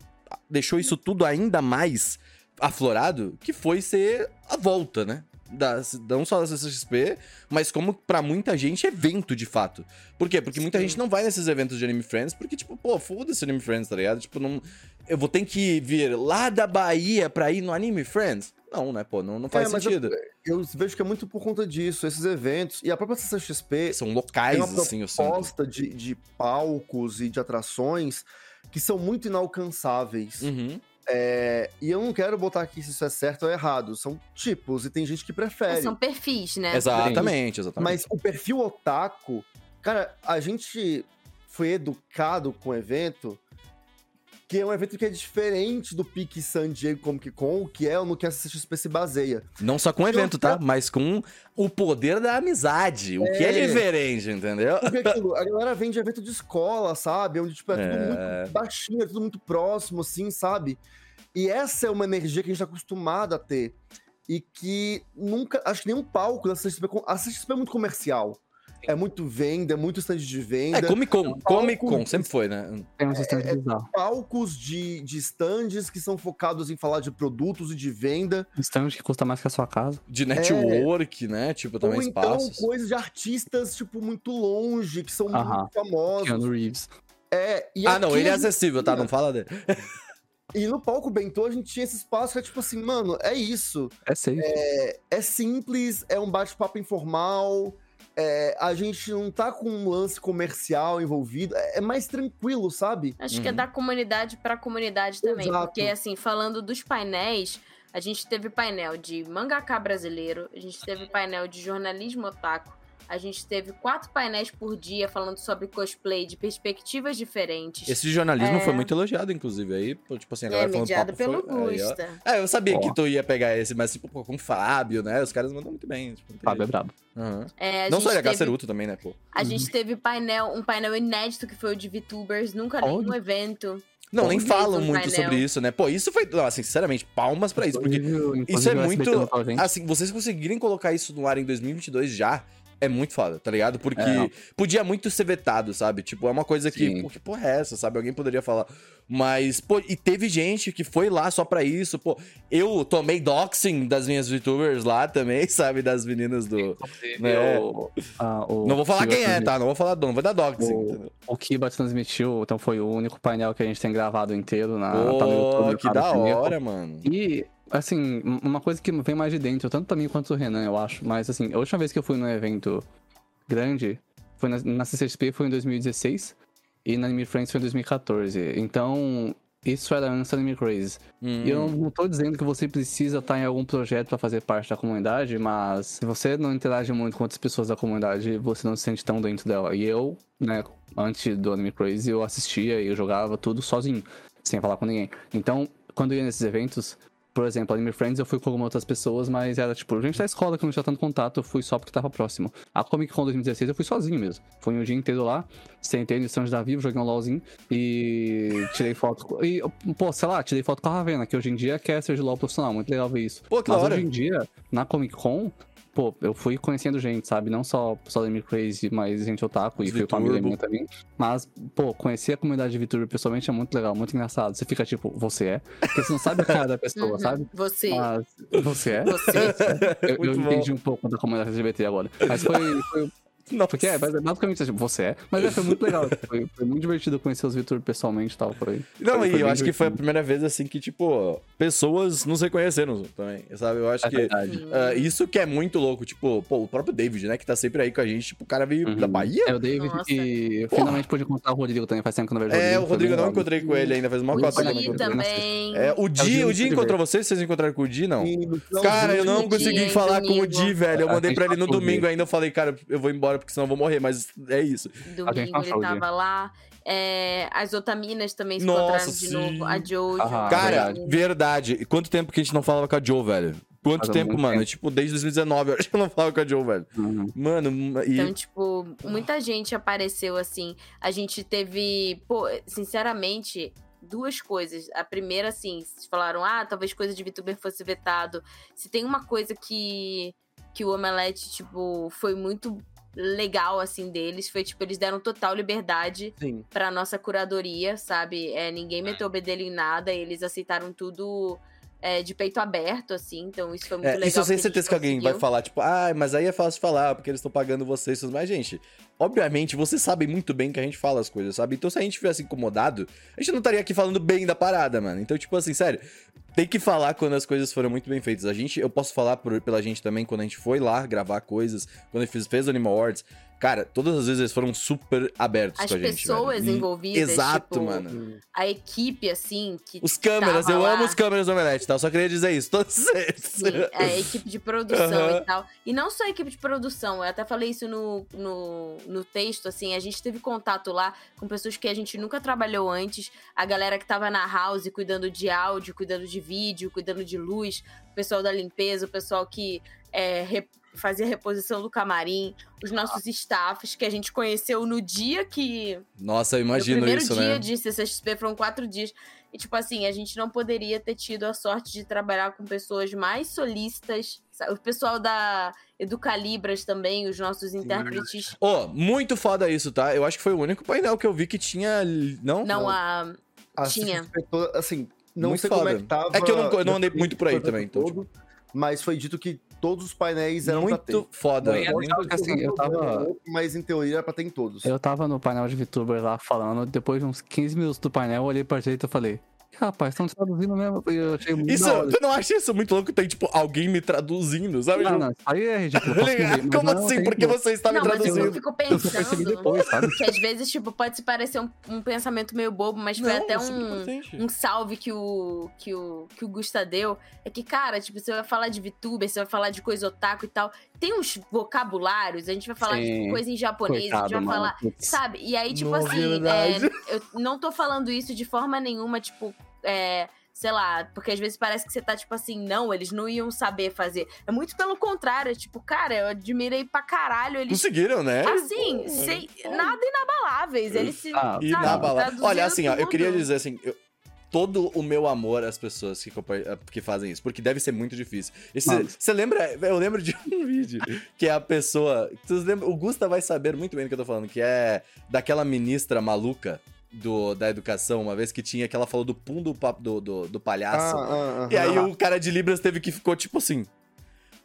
deixou isso tudo ainda mais aflorado, que foi ser a volta, né? Da, não só da CCXP, mas como pra muita gente, evento de fato. Por quê? Porque muita Sim. gente não vai nesses eventos de Anime Friends, porque, tipo, pô, foda-se Anime Friends, tá ligado? Tipo, não. Eu vou ter que vir lá da Bahia pra ir no Anime Friends? Não, né, pô? Não, não faz É, sentido. Eu vejo que é muito por conta disso, esses eventos. E a própria CCXP São tem locais, uma assim, eu sinto. de, de palcos e de atrações que são muito inalcançáveis. Uhum. É, e eu não quero botar aqui se isso é certo ou errado. São tipos e tem gente que prefere. são perfis, né? Exatamente, exatamente. Mas o perfil otaku, cara, a gente foi educado com o evento, que é um evento que é diferente do Pique San Diego Comic Con, que é no que a CCXP se baseia. Não só com o evento, tá? Mas com o poder da amizade. O que é É. diferente, entendeu? Porque aquilo, a galera vem de evento de escola, sabe? Onde, tipo, é tudo É. muito baixinho, é tudo muito próximo, assim, sabe? E essa é uma energia que a gente tá acostumado a ter. E que nunca. Acho que nenhum palco da CXP. A CXP é muito comercial. É muito venda, é muito stand de venda. É, Comic Con. Comic Con, sempre foi, né? Tem um sistema bizarro. palcos de, de stands que são focados em falar de produtos e de venda. Stand que custa mais que a sua casa. De network, né? Tipo, também ou então espaços. coisas de artistas, tipo, muito longe, que são Aham. muito famosos. Keanu Reeves. É, e Ah, não, ele é acessível, tá? Não fala dele. E no palco Bentô, a gente tinha esse espaço que é tipo assim, mano, é isso. É safe. É simples, é um bate-papo informal, é, a gente não tá com um lance comercial envolvido, é, é mais tranquilo, sabe? Acho que é Uhum. da comunidade pra comunidade também. Exato. Porque, assim, falando dos painéis, a gente teve painel de mangaká brasileiro, a gente teve painel de jornalismo otaku, A gente teve quatro painéis por dia falando sobre cosplay de perspectivas diferentes. Esse jornalismo É. foi muito elogiado, inclusive. Aí, tipo assim, a é galera falando mediado papo pelo foi- aí. Gusta. É, eu sabia Ó. que tu ia pegar esse, mas tipo, com o Fábio, né? Os caras mandam muito bem. Tipo, Fábio é brabo. Aham. É, a Não só teve- Caceruto também, né, pô? A Uhum. gente teve painel, um painel inédito que foi o de VTubers, nunca nenhum Olha. evento. Não, nem falam muito painel. sobre isso, né? Pô, isso foi, não, assim, sinceramente, palmas pra isso, porque isso é muito. Assim, vocês conseguirem colocar isso no ar em 2022 já é muito foda, tá ligado? Porque É, não. podia muito ser vetado, sabe? Tipo, é uma coisa que. Sim. Pô, que porra é essa, sabe? Alguém poderia falar. Mas, pô, e teve gente que foi lá só pra isso, pô. Eu tomei doxing das minhas VTubers lá também, sabe? Das meninas do. né? O- a- o Não vou falar Kiba quem é, tá? Não vou falar dono, vou dar doxing. O, entendeu? o Kiba transmitiu, então foi o único painel que a gente tem gravado inteiro na, Pô, tá no YouTube. que tá da hora, mano. E, assim, um- uma coisa que vem mais de dentro, tanto pra mim quanto o Renan, eu acho. Mas, assim, a última vez que eu fui num evento grande foi na, na CCXP, foi em 2016. E na Anime Friends foi em 2014. Então, isso era antes da Anime Craze. Hum. E eu não tô dizendo que você precisa estar em algum projeto pra fazer parte da comunidade, mas se você não interage muito com outras pessoas da comunidade, você não se sente tão dentro dela. E eu, né, antes do Anime Crazy, eu assistia e eu jogava tudo sozinho, sem falar com ninguém. Então, quando eu ia nesses eventos, por exemplo, Anime Friends eu fui com algumas outras pessoas, mas era tipo, gente da escola que não tinha tanto contato, eu fui só porque tava próximo. A Comic Con 2016 eu fui sozinho mesmo. Fui um dia inteiro lá, sentei no stand da Vivo, joguei um LOLzinho e tirei foto. E, pô, sei lá, tirei foto com a Ravena, que hoje em dia é caster de LOL profissional, muito legal ver isso. Pô, que Mas hora. hoje em dia, na Comic Con, pô, eu fui conhecendo gente, sabe? Não só só da Anime Crazy, mas gente otaku e fui com a minha também. Mas, pô, conhecer a comunidade de VTuber pessoalmente é muito legal, muito engraçado. Você fica tipo, você é? Porque você não sabe a cara da pessoa, Uhum. sabe? Você. Mas você é? Você. Eu, eu entendi um pouco da comunidade LGBT agora. Mas foi. foi Nossa. porque é, mas é basicamente tipo, você é. Mas é, foi muito legal. Foi, foi muito divertido conhecer os VTuber pessoalmente e tal. Foi, Não, foi- e foi eu bem acho que foi a divertido. primeira vez, assim, que, tipo, pessoas nos reconheceram também, sabe? Eu acho É que verdade. ah, isso que é muito louco, tipo, pô, o próprio David, né, que tá sempre aí com a gente, tipo, o cara veio Uhum. da Bahia? É o David Nossa. e eu finalmente pude encontrar o Rodrigo também. Faz tempo que eu não vejo É, o foi Rodrigo eu bem não legal. encontrei com ele ainda, faz uma O cota não também. É, o É o Di, Di o Di encontrou vocês? Vocês encontraram com o Di, não? Finalzinho- Cara, eu não consegui falar com o. Di, velho. Eu mandei pra ele no o domingo ainda. Eu falei, cara, eu vou embora porque senão eu vou morrer, mas é isso. Domingo ele dia. tava lá. É, as Otaminas também se Nossa, encontraram de sim. novo. A Jojo. Ah, Cara, verdade. verdade. E quanto tempo que a gente não falava com a Joe, velho? Quanto Faz tempo, muito mano? tempo. Tipo, desde 2019 eu acho que eu não falava com a Joe, velho. Uhum. Mano, e... Então, tipo, muita gente apareceu assim. A gente teve, pô, sinceramente, duas coisas. A primeira, assim, vocês falaram, ah, talvez coisa de VTuber fosse vetado. Se tem uma coisa que, que o Omelete, tipo, foi muito legal, assim, deles, foi, tipo, eles deram total liberdade Sim. pra nossa curadoria, sabe? É, ninguém meteu o bedelho em nada, eles aceitaram tudo é, de peito aberto, assim, então isso foi muito É, legal. isso eu tenho certeza que alguém vai falar, tipo, ah, mas aí é fácil falar, porque eles estão pagando vocês. Mas, gente, obviamente, vocês sabem muito bem que a gente fala as coisas, sabe? Então, se a gente tivesse incomodado, a gente não estaria aqui falando bem da parada, mano. Então, tipo assim, sério, tem que falar quando as coisas foram muito bem feitas. A gente, eu posso falar por- pela gente também, quando a gente foi lá gravar coisas, quando a gente fez, fez o Animal Awards, cara, todas as vezes eles foram super abertos As com a gente. pessoas velho. envolvidas, Exato, tipo, mano. A equipe, assim, que. Os câmeras, eu lá, amo os câmeras do Omelete, tá? Eu só queria dizer isso, todos eles. Sim, é, a equipe de produção Aham. e tal. E não só a equipe de produção, eu até falei isso no, no, no texto, assim, a gente teve contato lá com pessoas que a gente nunca trabalhou antes, a galera que tava na house cuidando de áudio, cuidando de vídeo, cuidando de luz, o pessoal da limpeza, o pessoal que é, fazia reposição do camarim, os nossos staffs que a gente conheceu no dia que Nossa, eu no imagino primeiro isso, dia né? de CCXP foram quatro dias. E, tipo assim, a gente não poderia ter tido a sorte de trabalhar com pessoas mais solistas. O pessoal da Educalibras também, os nossos intérpretes. Ô, muito foda isso, tá? Eu acho que foi o único painel que eu vi que tinha. Não? Não, a. A Tinha. Assim, não Muito sei como é foda. que tava. É que eu não- eu não andei muito por aí também, então, todo, Mas foi dito que todos os painéis eram pra ter. Muito foda. Não, e é muito- legal que, assim, eu tava- Mas em teoria era pra ter em todos. Eu tava no painel de VTuber lá falando, depois de uns 15 minutos do painel, eu olhei pra direita e falei, rapaz, estão traduzindo mesmo. Eu achei muito Isso, tu não acha isso muito louco? Tem, tipo, alguém me traduzindo, sabe? Não, Tipo, não, isso aí é ridículo. eu mas Como não, assim? Porque você está me Não, mas eu traduzindo? fico Eu só percebi pensando depois, sabe? que às vezes, tipo, pode se parecer um, um pensamento meio bobo, mas foi Não, até é um, um salve que o, que, o, que o Gusta deu. É que, cara, tipo, você vai falar de VTuber, você vai falar de coisa otaku e tal. Tem uns vocabulários, a gente vai falar de Sim. coisa em japonês, a gente Coitado, vai mano. falar. Sabe? E aí, tipo Não, assim, verdade. é, eu não tô falando isso de forma nenhuma, tipo, é, sei lá, porque às vezes parece que você tá, tipo assim, não, eles não iam saber fazer. É muito pelo contrário, é tipo, cara, eu admirei pra caralho eles. Conseguiram, né? Assim, sem, nada inabaláveis. Eles se. Ah, sabe, traduziram Olha, assim, ó, eu queria dizer assim. eu- Todo o meu amor às pessoas que, compa- que fazem isso, porque deve ser muito difícil. Você lembra? Eu lembro de um vídeo que é a pessoa. Vocês lembram- o Gusta vai saber muito bem do que eu tô falando, que é daquela ministra maluca do, da educação, uma vez que tinha que ela falou do pum do, do, do, do palhaço. Ah, ah, E aí ah. o cara de Libras teve que ficou tipo assim.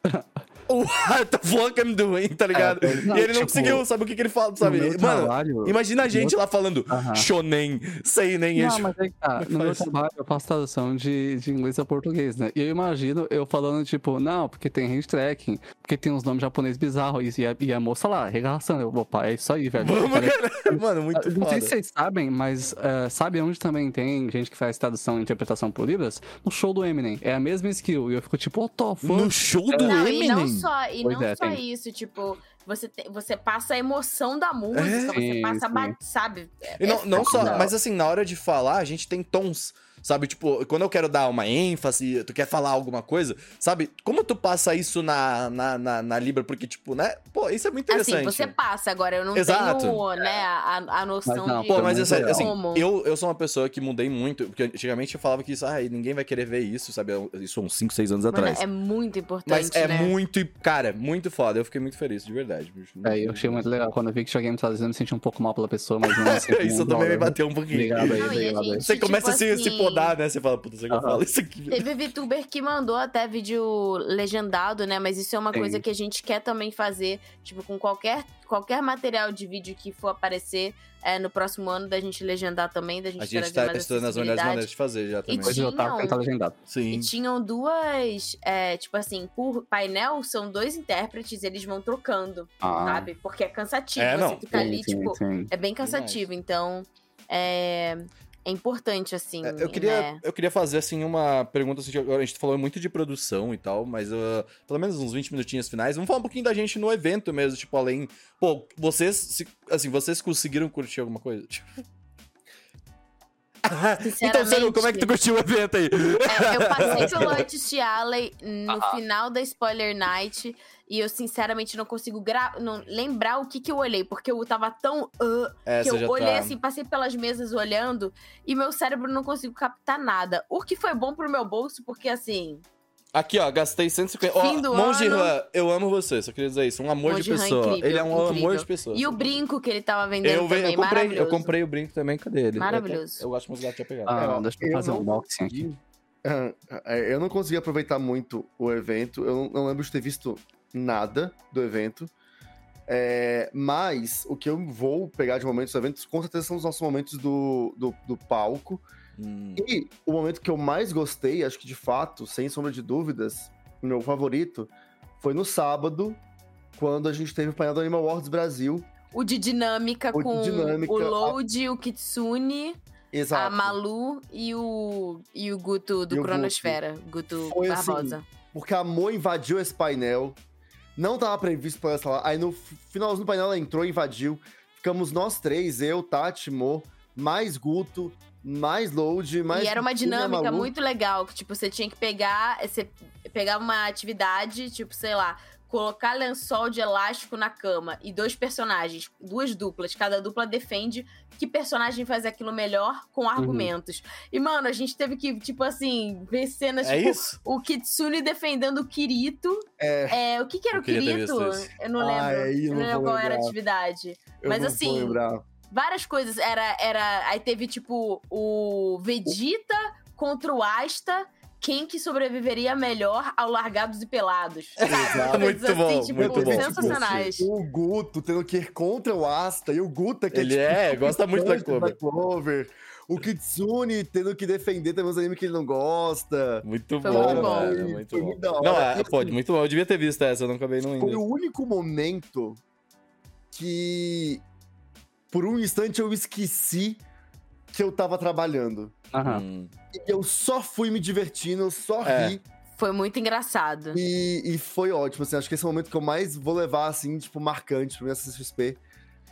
What the fuck I'm doing, tá ligado? É, não, e ele não tipo, conseguiu, sabe o que, que ele fala, sabe? meu Mano, trabalho- imagina a gente lá falando Aham. shonen, sei nem Não, isso. mas é que tá. No meu trabalho eu faço tradução de, de inglês a português, né? E eu imagino eu falando, tipo, não, porque tem hand tracking, porque tem uns nomes japoneses bizarros, e a, e a moça lá, regaçando. Eu, opa, é isso aí, velho. Vamos, Cara, cara. Mano, muito não sei foda. se vocês sabem, mas eh, sabe onde também tem gente que faz tradução e interpretação por libras? No show do Eminem. É a mesma skill. E eu fico tipo, what the fuck? No show do não Eminem? Só, e Pois não é, só tem. isso, tipo, você, te- você passa a emoção da música, É? você Sim, passa, a sim. sabe? E não, É não só, mas assim, na hora de falar, a gente tem tons. Sabe, tipo, quando eu quero dar uma ênfase, tu quer falar alguma coisa, sabe? Como tu passa isso na, na, na, na Libra? Porque, tipo, né? Pô, isso é muito interessante. Assim, você passa, agora eu não Exato. tenho, né, a, a noção Mas não, de Pô, mas muito assim, assim, como. eu, eu sou uma pessoa que mudei muito, porque antigamente eu falava que isso, ah, ninguém vai querer ver isso, sabe? Isso uns 5, 6 anos Mano, atrás. é muito importante, Mas é né? muito, cara, muito foda. Eu fiquei muito feliz, de verdade. bicho. É, eu achei muito legal. Quando eu vi que tinha game traduzindo, eu me senti um pouco mal pela pessoa, mas não assim. Isso também me bateu um pouquinho. Obrigado aí, obrigado aí. gente- Você começa tipo a se, se assim- podar, né? Você fala, puta, você que eu falo isso aqui. Teve VTuber que mandou até vídeo legendado, né? Mas isso é uma Sim. coisa que a gente quer também fazer, tipo, com qualquer, qualquer material de vídeo que for aparecer é, no próximo ano, da gente legendar também, da gente, A gente tá estudando as melhores maneiras de fazer já também. Eu tava tinham- tentando legendado. Sim. E tinham duas, é, tipo assim, por painel são dois intérpretes, eles vão trocando, Ah, sabe? Porque é cansativo, É, você não. fica sim, ali, sim, tipo, sim. é bem cansativo, então é, é importante, assim, É, Eu queria, né? eu queria fazer, assim, uma pergunta, assim, a gente falou muito de produção e tal, mas uh, pelo menos uns 20 minutinhos finais, vamos falar um pouquinho da gente no evento mesmo, tipo, além... Pô, vocês, se- assim, vocês conseguiram curtir alguma coisa? Tipo... então, Ciro, como é que tu curtiu o evento aí? É, eu passei pelo Artist Alley no final da Spoiler Night e eu sinceramente não consigo gra- não lembrar o que que eu olhei, porque eu tava tão ah, É, que eu olhei tá... assim, passei pelas mesas olhando e meu cérebro não conseguiu captar nada. O que foi bom pro meu bolso, porque assim, Aqui, ó, gastei 150... Ó, Fim do Monge ano. Han, eu amo você, só queria dizer isso, um amor de Monge Han pessoa. incrível, Ele é um amor incrível. de pessoa. e o brinco que ele tava vendendo eu, também, eu comprei, eu comprei o brinco também, cadê ele? Maravilhoso. Eu, até- eu acho que meus gatos tinham pegado. Ah, É, deixa eu eu fazer um não unboxing aqui. consegui- Ah, é, Eu não consegui aproveitar muito o evento. Eu não, não lembro de ter visto nada do evento. É, mas o que eu vou pegar de momentos do evento, com certeza são os nossos momentos do, do, do palco. Hum. E o momento que eu mais gostei, acho que de fato, sem sombra de dúvidas, meu favorito, foi no sábado, quando a gente teve o painel do Animal Awards Brasil. O de dinâmica O de com dinâmica, o a- Load, o Kitsune, Exato. a Malu e o, e o Guto do E o Cronosfera, Guto, Foi assim, Barbosa. porque a Mo invadiu esse painel. Não tava previsto pra ela estar lá. Aí no finalzinho do painel ela entrou e invadiu. Ficamos nós três, eu, Tati, Mo, mais Guto, mais Load, mais. e era uma a dinâmica muito legal, que tipo, você tinha que pegar, você pegava uma atividade, tipo, sei lá, colocar lençol de elástico na cama e dois personagens, duas duplas, cada dupla defende que personagem faz aquilo melhor Uhum. com argumentos. E mano, a gente teve que, tipo assim, ver cenas É tipo isso? o Kitsune defendendo o Kirito. É. É, o que que era o Kirito? Eu não lembro. Ai, eu eu não não lembro qual era a lembrar. atividade. Eu Mas não assim, Vou lembrar. Várias coisas. Era, era. Aí teve, tipo, o Vegeta contra o Asta. Quem que sobreviveria melhor ao Largados e Pelados? Exato. Coisas Muito bom, tipo, muito bom. sensacionais. O Guto tendo que ir contra o Asta e o Guto é que Ele tipo, é, gosta muito da Clover. Clover. o Kitsune tendo que defender também os animes que ele não gosta. Muito Foi bom, muito bom. velho. Foi Muito bom. muito da Não, é, E pô, assim, muito bom. Eu devia ter visto essa, eu não acabei não Foi indo. o único momento que, por um instante, eu esqueci que eu tava trabalhando. Aham. Hum. E eu só fui me divertindo, eu só É. ri. Foi muito engraçado. E, e foi ótimo, assim. Acho que esse é o momento que eu mais vou levar, assim, tipo, marcante pra minha CXP.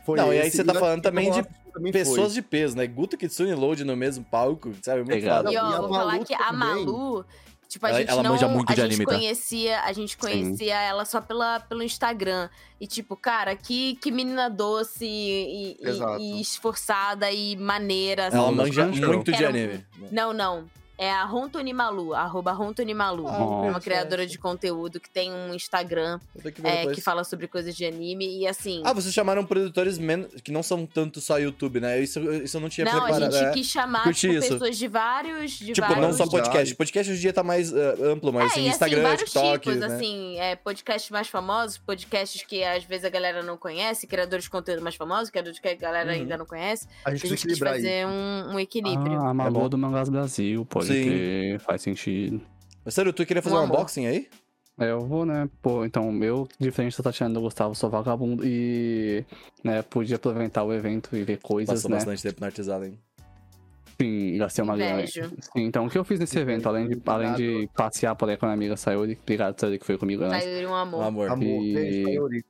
Foi Não, e aí esse. você tá falando também de também Pessoas foi. de peso, né? Guto Kitsune Load no mesmo palco, sabe? Muito Obrigado. foda. E ó, a vou falar que a também. Malu, tipo, a Ela- gente ela não. manja muito a de gente anime, tá? conhecia, a gente conhecia ela só pela, pelo Instagram. E, tipo, cara, que, que menina doce e, e- e esforçada e maneira. Ela assim. manja muito de anime. Não, não. É a Rontoni Malu, arroba Rontoni Malu. Ah, é uma criadora de conteúdo que tem um Instagram que é, que fala sobre coisas de anime. E assim. Ah, vocês chamaram produtores men- que não são tanto só YouTube, né? Isso, isso eu não tinha não, a preparado. gente é. quis chamar tipo, pessoas de vários. De Tipo, vários não só podcast. Podcast hoje em dia tá mais eh, amplo, mas é, assim, e, Instagram, vários TikTok, tipos, né? assim, é, podcasts mais famosos, podcasts que às vezes a galera não conhece, criadores de conteúdo mais famosos, criadores que a galera Uhum. ainda não conhece. A A gente gente precisa quis fazer um, um equilíbrio. Ah, a É Malu bom. do Mangás Brasil, pode Sim. crer, faz sentido. Mas sério, tu queria fazer Um um amor. unboxing aí? É, eu vou, né? Pô, então, eu, diferente da Tatiana do Gustavo, sou vagabundo e, né, pude aproveitar o evento e ver coisas, Passou né? bastante tempo no Artesala, hein? Sim, gastei uma grana. Sim, então, o que eu fiz nesse evento, além de, além de passear por aí com a minha amiga Sayuri, obrigado, Sayuri, que foi comigo, né? Sayuri, um Um amor. amor. Amor, E- beijo, Sayuri.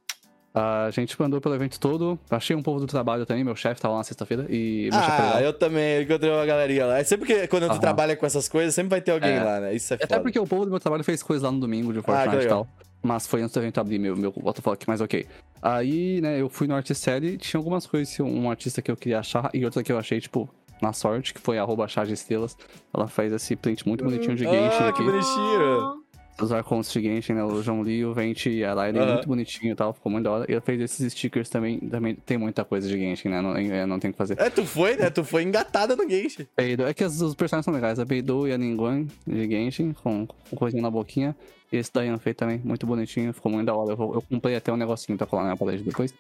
A gente andou pelo evento todo, achei um povo do trabalho também, meu chefe tava lá na sexta-feira e Ah, eu também encontrei uma galerinha lá. É sempre que quando tu Aham. trabalha com essas coisas, sempre vai ter alguém É. lá, né? Isso é foda. Até porque o povo do meu trabalho fez coisa lá no domingo de Ah, Fortnite que e tal. Mas foi antes do evento abrir meu, meu WTF, mas ok. Aí, né, eu fui no Articelli e tinha algumas coisas, um artista que eu queria achar e outra que eu achei, tipo, na sorte, que foi arroba Chá de Estrelas. Ela fez esse print muito bonitinho de Genshin Ah, aqui. que bonitinho. Os arcontos de Genshin, né, o João Lee, o Venti e a Laire, Aham. muito bonitinho e tal, ficou muito da hora. E ela fez esses stickers também, também tem muita coisa de Genshin, né, não, é, não tem o que fazer. É, tu foi, né? Tu foi engatada no Genshin. É que as- os personagens são legais. A Beidou e a Ningguang de Genshin, com, com coisinha na boquinha. E esse daí eu feito também, muito bonitinho, ficou muito da hora. Eu, eu comprei até um negocinho pra colar na minha parede depois.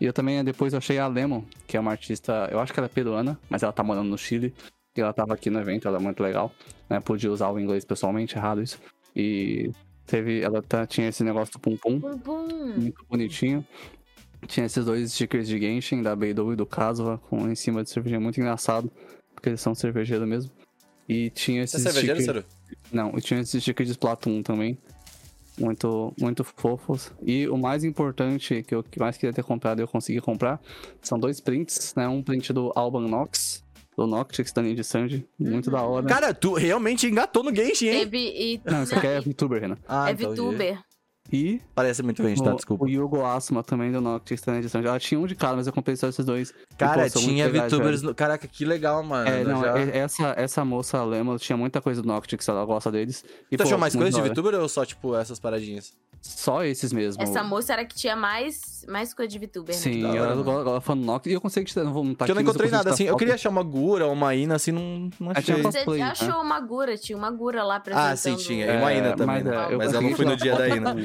E eu também, depois eu achei a Lemon, que é uma artista, eu acho que ela é peruana, mas ela tá morando no Chile. E ela tava aqui no evento, ela é muito legal. Né? Podia usar o inglês pessoalmente, errado isso. E teve, ela tá- tinha esse negócio do pum pum Bum, bum. muito bonitinho. Tinha esses dois stickers de Genshin, da Beidou e do Kazuha, com em cima de cerveja muito engraçado, porque eles são cervejeiros mesmo. E tinha Você esses é cervejeiro, stickers... Não, e tinha esses stickers de Splatoon também. Muito, muito fofos. E o mais importante, que eu que mais queria ter comprado e eu consegui comprar, são dois prints, né? Um print do Alban Nox, do Noctix da Ninja Sanji. Muito da hora. Cara, tu realmente engatou no Genshin, hein? Teve. E, Não, isso aqui é VTuber, Renan. Ah, é VTuber. E Parece muito bem, tá? Desculpa. o Yugo Asuma também do Noctix da Ninja Sanji. Ela tinha um de cada, mas eu comprei só esses dois. E, Cara, pô, tinha legais, VTubers. No... Caraca, que legal, mano. É, não, já... é- essa, essa moça Lema tinha muita coisa do Noctix, ela gosta deles. E, Tu achou mais coisa de. VTuber ou só, tipo, essas paradinhas? Só esses mesmo. Essa moça era que tinha mais, mais coisa de VTuber, né? Sim, mano. ela, ela falando Noctix. E eu consigo te dar, não vou tá Porque eu não encontrei nada assim. Eu queria achar uma Gura ou uma Ina, assim, não, não achei. Você né? achou uma Gura, tinha uma Gura lá apresentando. Ah, sim, tinha. E É, uma Ina também, mas, né? é, eu Mas eu não fui no dia da Ina.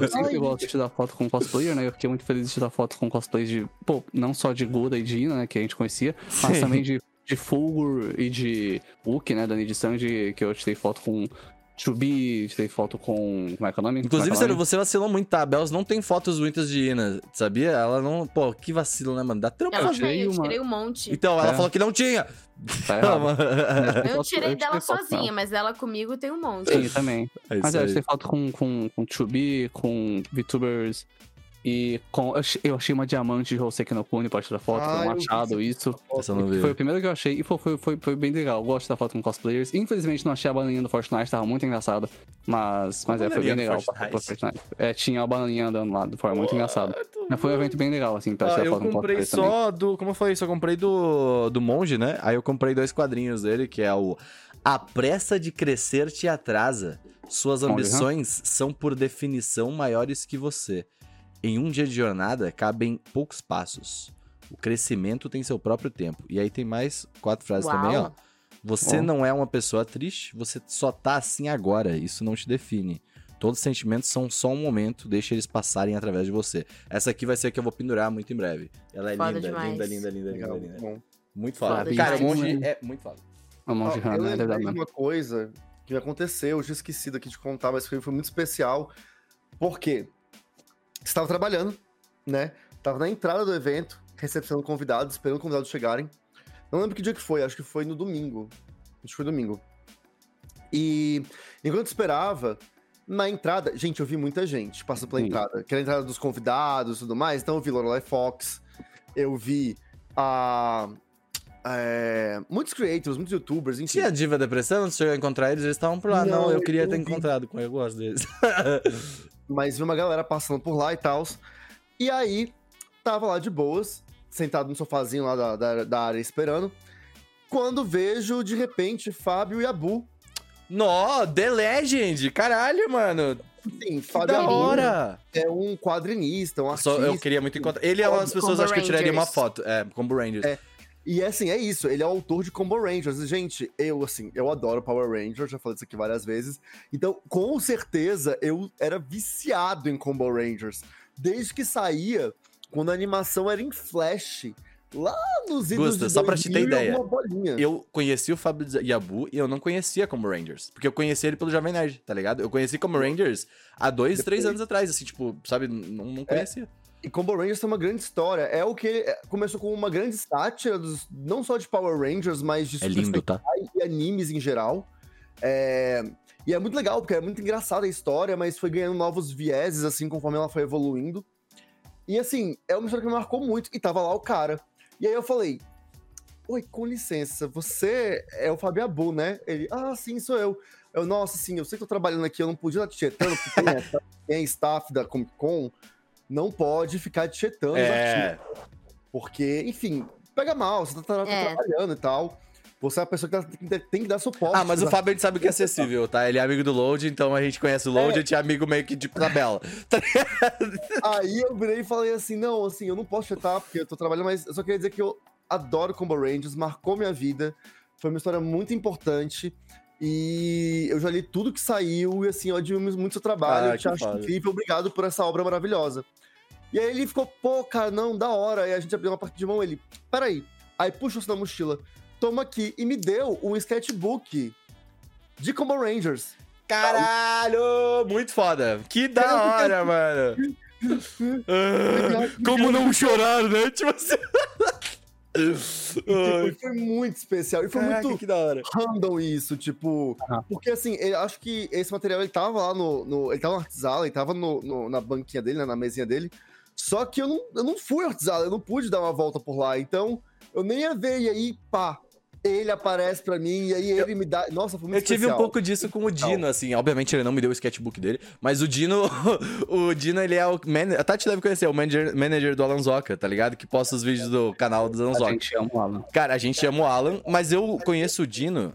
Eu sempre gosto de tirar foto com cosplayer, né? Eu fiquei muito feliz de tirar foto com cosplays de, pô, não só de Gura e de Ina, né, que a gente conhecia, mas também de, de Fulgur e de Uki, né, da Nid Sanji, que eu tirei foto com Chubi, tirei foto com, como é que é o nome? Inclusive, é que é o sério, nome? você vacilou muito, tá? A Bells não tem fotos muitas de Ina, sabia? Ela não. Pô, que vacilo, né, mano? Dá trampo. Ela Eu tirei tem, eu uma- tirei um monte. Então, ela É. falou que não tinha. Tá. Eu tirei dela sozinha, mas ela comigo tem um monte. Sim, também. É Mas é, eu aí. tirei foto com, com, com Chubi, com VTubers e com. Eu achei, eu uma diamante de Hoseki no Kuni pra tirar foto, Ah, um eu vi achado, isso. Essa eu não. Foi o primeiro que eu achei e foi, foi, foi, foi bem legal. Eu gosto de tirar foto com cosplayers. Infelizmente não achei a bananinha do Fortnite, tava muito engraçada. Mas, mas é, foi bem legal pra, pra Fortnite? É, tinha a bananinha andando lá, foi muito engraçado. Mas foi um evento bem legal, assim, pra Ah, tirar eu foto com comprei cosplayers também. só do. Como eu falei, só comprei do, do Monge, né? Aí eu comprei dois quadrinhos dele, que é o A Pressa de Crescer Te Atrasa. Suas Monge, ambições são, por definição, maiores que você. Em um dia de jornada, cabem poucos passos. O crescimento tem seu próprio tempo. E aí tem mais quatro frases Uau. também, ó. Você Ó. não é uma pessoa triste, você só tá assim agora. Isso não te define. Todos os sentimentos são só um momento, deixa eles passarem através de você. Essa aqui vai ser a que eu vou pendurar muito em breve. Ela é Foda linda, demais. linda, linda, linda, linda, Legal, linda. bom. Muito foda. Fábio, Cara, o demais. monge é muito foda. Um monte de Ó, eu rana, é lembrei de mesmo. uma coisa que aconteceu, eu tinha esquecido aqui de contar, mas foi, foi muito especial. Porque estava trabalhando, né? Tava na entrada do evento, recepcionando convidados, esperando convidados chegarem. Não lembro que dia que foi, acho que foi no domingo. Acho que foi domingo. E enquanto esperava, na entrada, gente, eu vi muita gente passando pela Sim. entrada. Que era a entrada dos convidados e tudo mais. Então eu vi Lorelai Fox, eu vi a. é, muitos creators, muitos youtubers, enfim. Tinha a Diva Depressão, você chegou a encontrar eles, eles estavam por lá. Não, Não, eu queria eu ter vi. encontrado com eu gosto deles. mas vi uma galera passando por lá e tal. E aí, tava lá de boas, sentado no sofazinho lá da, da, da área esperando. Quando vejo, de repente, Fábio e Abu. Nó, The Legend! Caralho, mano! Sim, Que Fábio da Abu hora! é um quadrinista, um artista. Só, eu queria muito encontrar. Ele é uma das pessoas, acho que eu tiraria uma foto. É, Combo Rangers. É. E assim, é isso, ele é o autor de Combo Rangers. E, Gente, eu, assim, eu adoro Power Rangers, já falei isso aqui várias vezes. Então, com certeza, eu era viciado em Combo Rangers. Desde que saía, quando a animação era em flash, lá nos idos Gusta, só pra te ter 2000 ideia. Eu conheci o Fábio Yabu e eu não conhecia Combo Rangers. Porque eu conheci ele pelo Jovem Nerd, tá ligado? Eu conheci Combo Rangers há dois, três Depois. anos atrás, assim, tipo, sabe? Não, não conhecia. E Combo Rangers tem uma grande história. É o que é, começou com uma grande sátira, dos- não só de Power Rangers, mas de É lindo, tá? e animes em geral. É, E é muito legal, porque é muito engraçada a história, mas foi ganhando novos vieses, assim, conforme ela foi evoluindo. E, assim, é uma história que me marcou muito, e tava lá o cara. E aí eu falei, oi, com licença, você é o Fábio Abu, né? Ele, ah, sim, sou eu. Eu, nossa, sim, eu sei que tô trabalhando aqui, eu não podia estar te chetando, porque é, quem é staff da Comic Con não pode ficar chetando os É. porque, enfim, pega mal, você tá, tá É. trabalhando e tal. Você é a pessoa que tá- tem, tem que dar suporte. Ah, mas o? Fábio a gente sabe que é acessível, tá? Ele é amigo do Load, então a gente conhece o Load, a gente é amigo meio que de tabela. Tá? Aí eu virei e falei assim: não, assim, eu não posso chetar porque eu tô trabalhando, mas eu só queria dizer que eu adoro Combo Rangers, marcou minha vida. Foi uma história muito importante. E eu já li tudo que saiu e assim, eu admiro muito seu trabalho. Ah, eu te que acho incrível, obrigado por essa obra maravilhosa. E aí ele ficou, pô, cara, não, da hora. E a gente abriu uma parte de mão, ele, peraí. Aí puxou isso da mochila, toma aqui, e me deu um sketchbook de Combo Rangers. Caralho! Muito foda. Que da hora, mano. Ah, Como não chorar, né? Tipo assim. Tipo, foi muito especial. E foi Caraca, muito que da hora. random isso, tipo. Aham. Porque assim, eu acho que esse material ele tava lá no. no- ele tava no Artisala, ele tava no, no- na banquinha dele, né, na mesinha dele. Só que eu não, eu não fui ao Artisala, eu não pude dar uma volta por lá. Então, eu nem ia ver. E aí, pá, ele aparece pra mim, e aí ele me dá. Nossa, foi muito Eu tive um especial. pouco disso com o Dino, assim. Obviamente ele não me deu o sketchbook dele, mas o Dino, o Dino, ele é o. Man... A Tati deve conhecer, é o manager, manager do Alan Zoca, tá ligado? Que posta os vídeos do canal do Alan A Zoca. gente ama o Alan. Cara, a gente ama o Alan, mas eu conheço o Dino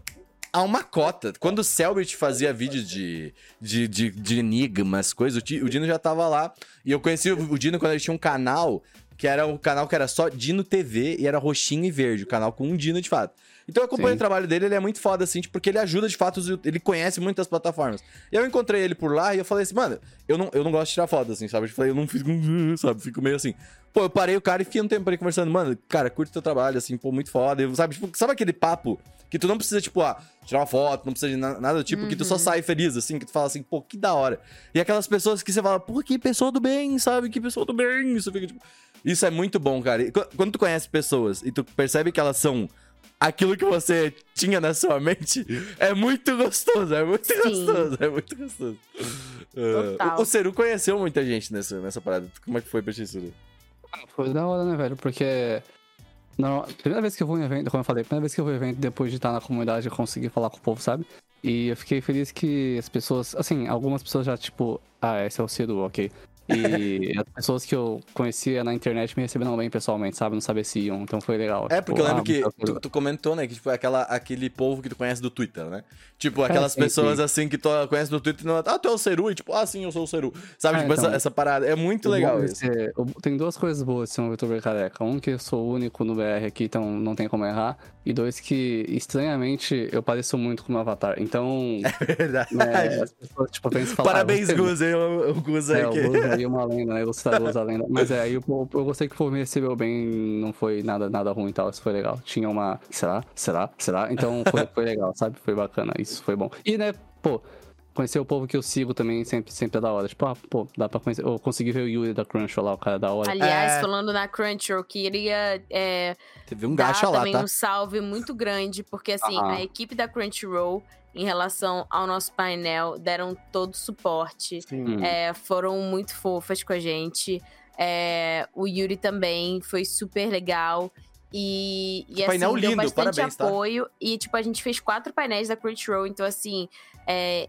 há uma cota. Quando o Selbit fazia vídeos de, de, de, de enigmas, coisas, o Dino já tava lá. E eu conheci o Dino quando ele tinha um canal, que era um canal que era só Dino TV e era roxinho e verde, o canal com um Dino de fato. Então eu acompanho Sim. o trabalho dele, ele é muito foda, assim, tipo, porque ele ajuda de fato, ele conhece muitas plataformas. E eu encontrei ele por lá e eu falei assim, mano, eu não, eu não gosto de tirar foto, assim, sabe? Eu falei, eu não fico, sabe? Fico meio assim. Pô, eu parei o cara e fiquei um tempo ali conversando, mano, cara, curte teu trabalho, assim, pô, muito foda. Eu, sabe, tipo, sabe aquele papo que tu não precisa, tipo, ah, tirar uma foto, não precisa de na- nada do tipo, que tu só sai feliz, assim, que tu fala assim, pô, que da hora. E aquelas pessoas que você fala, pô, que pessoa do bem, sabe? Que pessoa do bem. Isso, fica, tipo... Isso é muito bom, cara. E qu- quando tu conhece pessoas e tu percebe que elas são aquilo que você tinha na sua mente, é muito gostoso, é muito Sim. gostoso, é muito gostoso. Ah, Total. o, o Seru conheceu muita gente nessa, nessa parada. Como é que foi pra ti, Seru? Foi da hora, né, velho? Porque. Não, primeira vez que eu vou em evento, como eu falei, primeira vez que eu vou em evento depois de estar na comunidade e conseguir falar com o povo, sabe? E eu fiquei feliz que as pessoas, assim, algumas pessoas já, tipo, ah, esse é o Cido, ok. E as pessoas que eu conhecia na internet me receberam bem pessoalmente, sabe? Não sabia se iam, então foi legal. É, Tipo, porque eu lembro ah, que tu, tu comentou, né? Que tipo, é aquela, aquele povo que tu conhece do Twitter, né? Tipo, aquelas sim, pessoas sim. assim que tu conhece do Twitter e não. Ah, tu é o Seru? E tipo, ah, sim, eu sou o Seru. Sabe? É, tipo, então. essa, essa parada. É muito legal isso. ser- o- tem duas coisas boas de ser um youtuber careca. Um, que eu sou o único no BR aqui, então não tem como errar. E dois, que estranhamente eu pareço muito com o meu avatar. Então, É verdade. né, as pessoas, tipo, pensam falar. Parabéns, "Ah, você- Gus, hein? O, É, o que. Seria uma lenda, né? Os Star Wars a lenda. Mas é, aí eu, eu gostei que o povo me recebeu bem, não foi nada, nada ruim e tal, isso foi legal. Tinha uma. Será? Será? Será? Então foi, foi legal, sabe? Foi bacana, isso foi bom. E, né, pô. Conhecer o povo que eu sigo também sempre, sempre é da hora. Tipo, ah, pô, dá pra conhecer. Eu consegui ver o Yuri da Crunchyroll lá, o cara é da hora. Aliás, É. falando na Crunchyroll, queria é, Teve um dar gacha lá, também tá? um salve muito grande, porque assim, Aham. a equipe da Crunchyroll, em relação ao nosso painel, deram todo suporte. Sim. Hum. É, foram muito fofas com a gente. É, o Yuri também foi super legal. E, e assim, deu lindo, bastante parabéns, tá? apoio. E, tipo, a gente fez quatro painéis da Crunchyroll. Então, assim, é,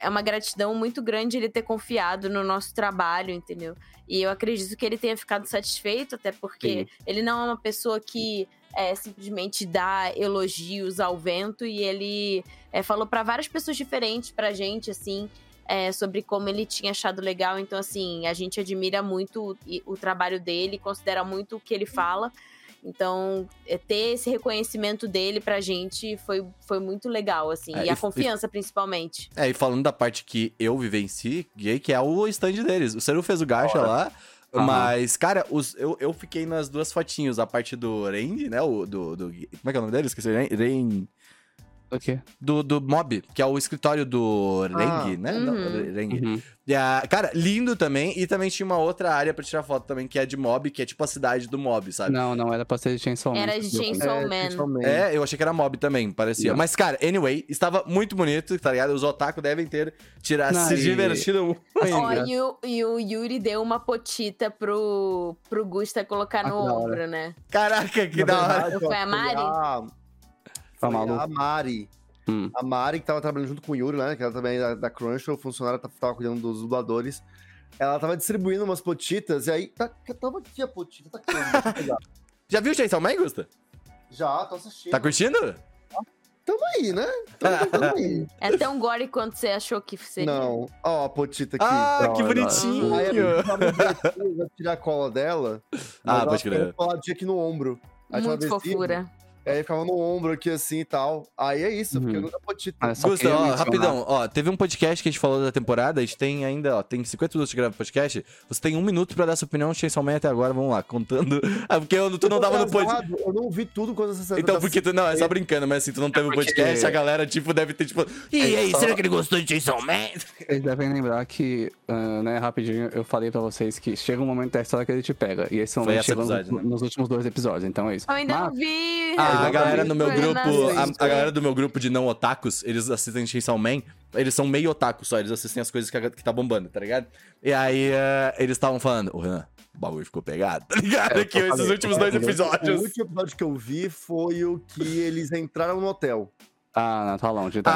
é uma gratidão muito grande ele ter confiado no nosso trabalho, entendeu? E eu acredito que ele tenha ficado satisfeito, até porque ele não é uma pessoa que é, simplesmente dá elogios ao vento. E ele é, falou para várias pessoas diferentes pra gente, assim, é, sobre como ele tinha achado legal. Então, assim, a gente admira muito o, o trabalho dele, considera muito o que ele fala. Então, é, ter esse reconhecimento dele pra gente foi, foi muito legal, assim. É, e e- a confiança, principalmente. É, e falando da parte que eu vivenci, gay, que é o stand deles. O Seru fez o gacha lá. Mas, cara, os, eu, eu fiquei nas duas fotinhos. A parte do Randy, né? O, do, do- Como é que é o nome dele? Esqueci. Rain. O quê? Do, do Mob, que é o escritório do Reng, né? Não, Uhum. Reng. Uhum. E a- cara, lindo também. E também tinha uma outra área pra tirar foto também, que é de Mob, que é tipo a cidade do Mob, sabe? Não, não, era pra ser de Chainsaw Man. Era de Chainsaw Man. Chainsaw Man. É, eu achei que era Mob também, parecia. Yeah. Mas, cara, anyway, estava muito bonito, tá ligado? Os otaku devem ter tirado, Não, se e- divertido muito. Ó, e, o, e o Yuri deu uma potita pro, pro Gusta colocar Ah, no ombro, né? Caraca, que Na da hora. Foi a Mari? A- Tá Foi maluco. a Mari. Hum. A Mari, que tava trabalhando junto com o Yuri, né? Que ela também é da, da Crunchyroll, funcionária, tava, tava cuidando dos dubladores. Ela tava distribuindo umas potitas, e aí tá, tava aqui a potita, tá aqui. eu. Já viu o Chainsaw Man, Gusta? Já, tô assistindo. Tá curtindo? Tamo aí, né? Tamo, tamo aí. É tão gore quanto você achou que seria. Não. Ó, a potita aqui. Ah, da que bonitinho. Aí a vai tirar a cola dela. Ah, ela pode crer. ficava coladinha aqui no ombro. Aí tinha Muito fofura. Aí ficava no ombro aqui assim e tal. Aí é isso, Uhum. porque eu nunca potita. Ah, só Gusta, queria ó, rapidão, ó, teve um podcast que a gente falou da temporada, a gente tem ainda, ó, tem 50 minutos de grava podcast, você tem um minuto pra dar sua opinião no Chainsaw Man até agora, vamos lá, contando, ah, porque eu- tu não tava no podcast, Eu não vi tudo quando você então porque tu, não, é só brincando, mas assim, tu não teve um porque- podcast, a galera, tipo, deve ter, tipo, e aí, será que ele gostou de Chainsaw Man? Vocês devem lembrar que, ah, né, rapidinho, eu falei pra vocês que chega um momento da história que ele te pega. E esse Foi momento chegou episódio, nos, né? nos últimos dois episódios, então é isso. Eu ainda Mas- não vi. Ah, a galera no meu grupo, a, a galera do meu grupo de não otakus, eles assistem Chainsaw Man, eles são meio otakus só, eles assistem as coisas que, que tá bombando, tá ligado? E aí, eh, eles estavam falando, ô Renan, o bagulho ficou pegado, tá ligado? É, Aqui, esses falei, últimos é, dois entendeu? O episódios. último episódio que eu vi foi o que eles entraram no hotel. Ah, não, tá longe, tá?